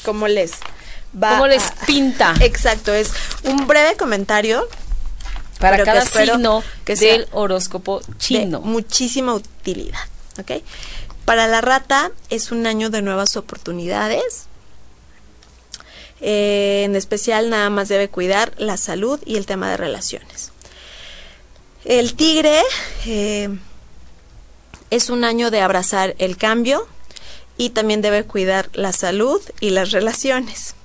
cómo les ¿Cómo les pinta? Exacto, es un breve comentario para cada signo que del horóscopo chino. muchísima utilidad, ¿ok? Para la rata es un año de nuevas oportunidades. Eh, en especial nada más debe cuidar la salud y el tema de relaciones. El tigre eh, es un año de abrazar el cambio y también debe cuidar la salud y las relaciones.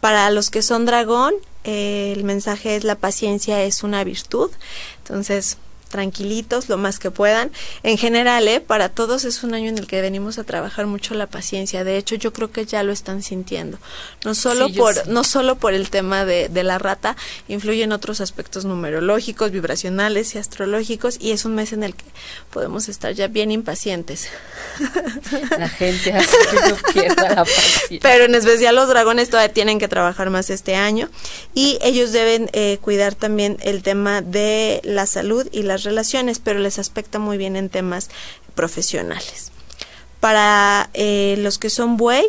Para los que son dragón, eh, el mensaje es la paciencia es una virtud. Entonces, tranquilitos lo más que puedan. En general, ¿eh? para todos es un año en el que venimos a trabajar mucho la paciencia. De hecho, yo creo que ya lo están sintiendo. No solo por no solo por el tema de, de, la rata, influyen otros aspectos numerológicos, vibracionales y astrológicos y es un mes en el que podemos estar ya bien impacientes. La gente hace que no pierda la paciencia. Pero en especial los dragones todavía tienen que trabajar más este año y ellos deben eh, cuidar también el tema de la salud y la relaciones, pero les aspecta muy bien en temas profesionales. Para eh, los que son buey,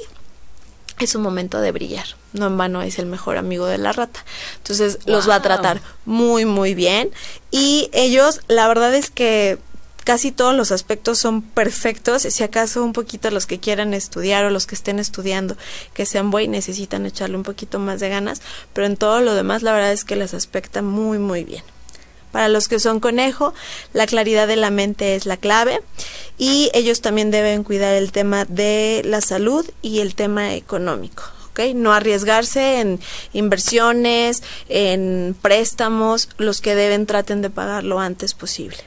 es un momento de brillar. No en vano es el mejor amigo de la rata. Entonces los va a tratar muy, muy bien. Y ellos, la verdad es que casi todos los aspectos son perfectos. Si acaso un poquito los que quieran estudiar o los que estén estudiando que sean buey necesitan echarle un poquito más de ganas. Pero en todo lo demás, la verdad es que les aspecta muy, muy bien. Para los que son conejo, la claridad de la mente es la clave y ellos también deben cuidar el tema de la salud y el tema económico. ¿Okay? No arriesgarse en inversiones, en préstamos, los que deben traten de pagar lo antes posible.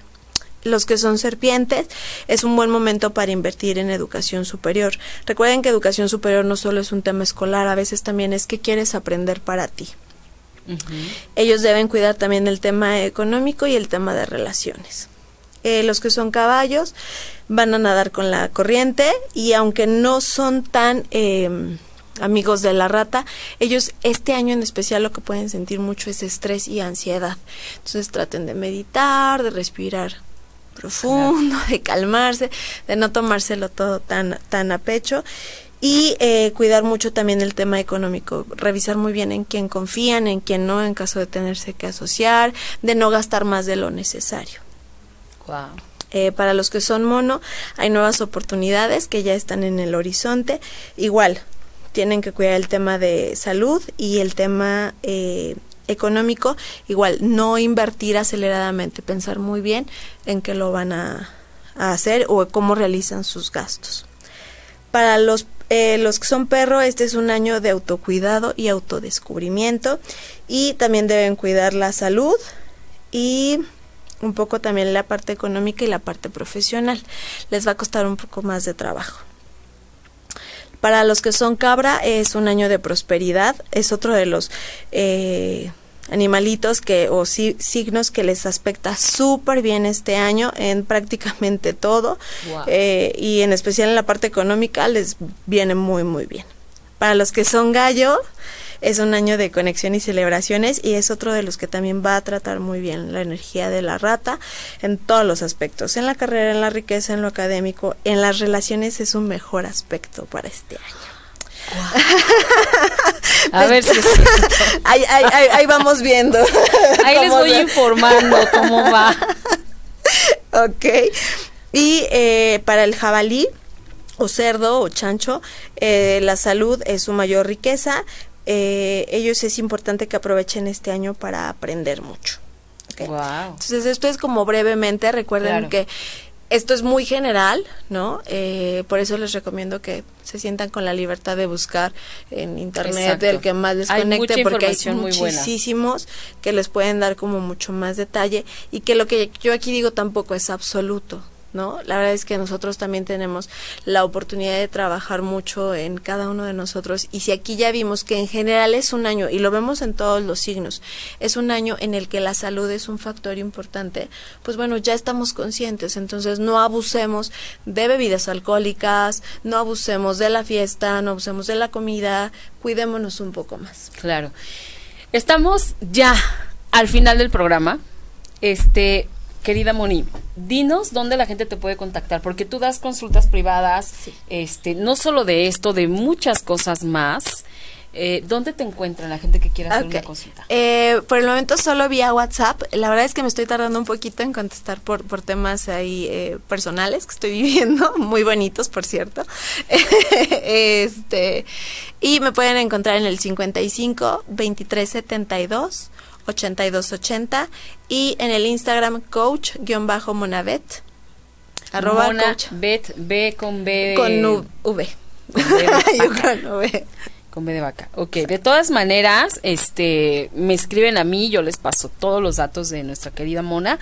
Los que son serpientes, es un buen momento para invertir en educación superior. Recuerden que educación superior no solo es un tema escolar, a veces también es que quieres aprender para ti. Ellos deben cuidar también el tema económico y el tema de relaciones. Eh, los que son caballos van a nadar con la corriente y aunque no son tan em, amigos de la rata, ellos este año en especial lo que pueden sentir mucho es estrés y ansiedad. Entonces traten de meditar, de respirar profundo, de calmarse, de no tomárselo todo tan, tan a pecho y eh, cuidar mucho también el tema económico, revisar muy bien en quién confían, en quién no, en caso de tenerse que asociar, de no gastar más de lo necesario. Eh, para los que son mono, hay nuevas oportunidades que ya están en el horizonte. Igual, tienen que cuidar el tema de salud y el tema eh, económico. Igual, no invertir aceleradamente, pensar muy bien en qué lo van a hacer o cómo realizan sus gastos. Para los eh, los que son perro, este es un año de autocuidado y autodescubrimiento y también deben cuidar la salud y un poco también la parte económica y la parte profesional. Les va a costar un poco más de trabajo. Para los que son cabra es un año de prosperidad, es otro de los eh, animalitos que o signos que les aspecta súper bien este año en prácticamente todo eh, y en especial en la parte económica les viene muy muy bien. Para los que son gallo es un año de conexión y celebraciones y es otro de los que también va a tratar muy bien la energía de la rata en todos los aspectos, en la carrera, en la riqueza, en lo académico, en las relaciones es un mejor aspecto para este año. A ver si ahí, ahí, vamos viendo. Ahí les voy informando cómo va. Ok. Y eh, para el jabalí, o cerdo o chancho, eh, la salud es su mayor riqueza. Eh, ellos es importante que aprovechen este año para aprender mucho. Entonces esto es como brevemente, recuerden que esto es muy general, ¿no? Eh, por eso les recomiendo que se sientan con la libertad de buscar en internet el que más les conecte, porque hay muchísimos que les pueden dar como mucho más detalle y que lo que yo aquí digo tampoco es absoluto, ¿no? La verdad es que nosotros también tenemos la oportunidad de trabajar mucho en cada uno de nosotros y si aquí ya vimos que en general es un año y lo vemos en todos los signos, es un año en el que la salud es un factor importante, pues bueno, ya estamos conscientes, entonces no abusemos de bebidas alcohólicas, no abusemos de la fiesta, no abusemos de la comida, cuidémonos un poco más. Claro. Estamos ya al final del programa. Este, Querida Moni, dinos dónde la gente te puede contactar, porque tú das consultas privadas, este, no solo de esto, de muchas cosas más. Eh, ¿Dónde te encuentran la gente que quiera hacer una consulta? Eh, por el momento solo vía WhatsApp. La verdad es que me estoy tardando un poquito en contestar por, por temas ahí eh, personales que estoy viviendo, muy bonitos, por cierto. este Y me pueden encontrar en el 55 23 72 8280 y en el Instagram coach-monavet. Arroba coach. Bet, B con B. Con V. con V. Con B de vaca. Ok, de todas maneras, este, me escriben a mí, yo les paso todos los datos de nuestra querida Mona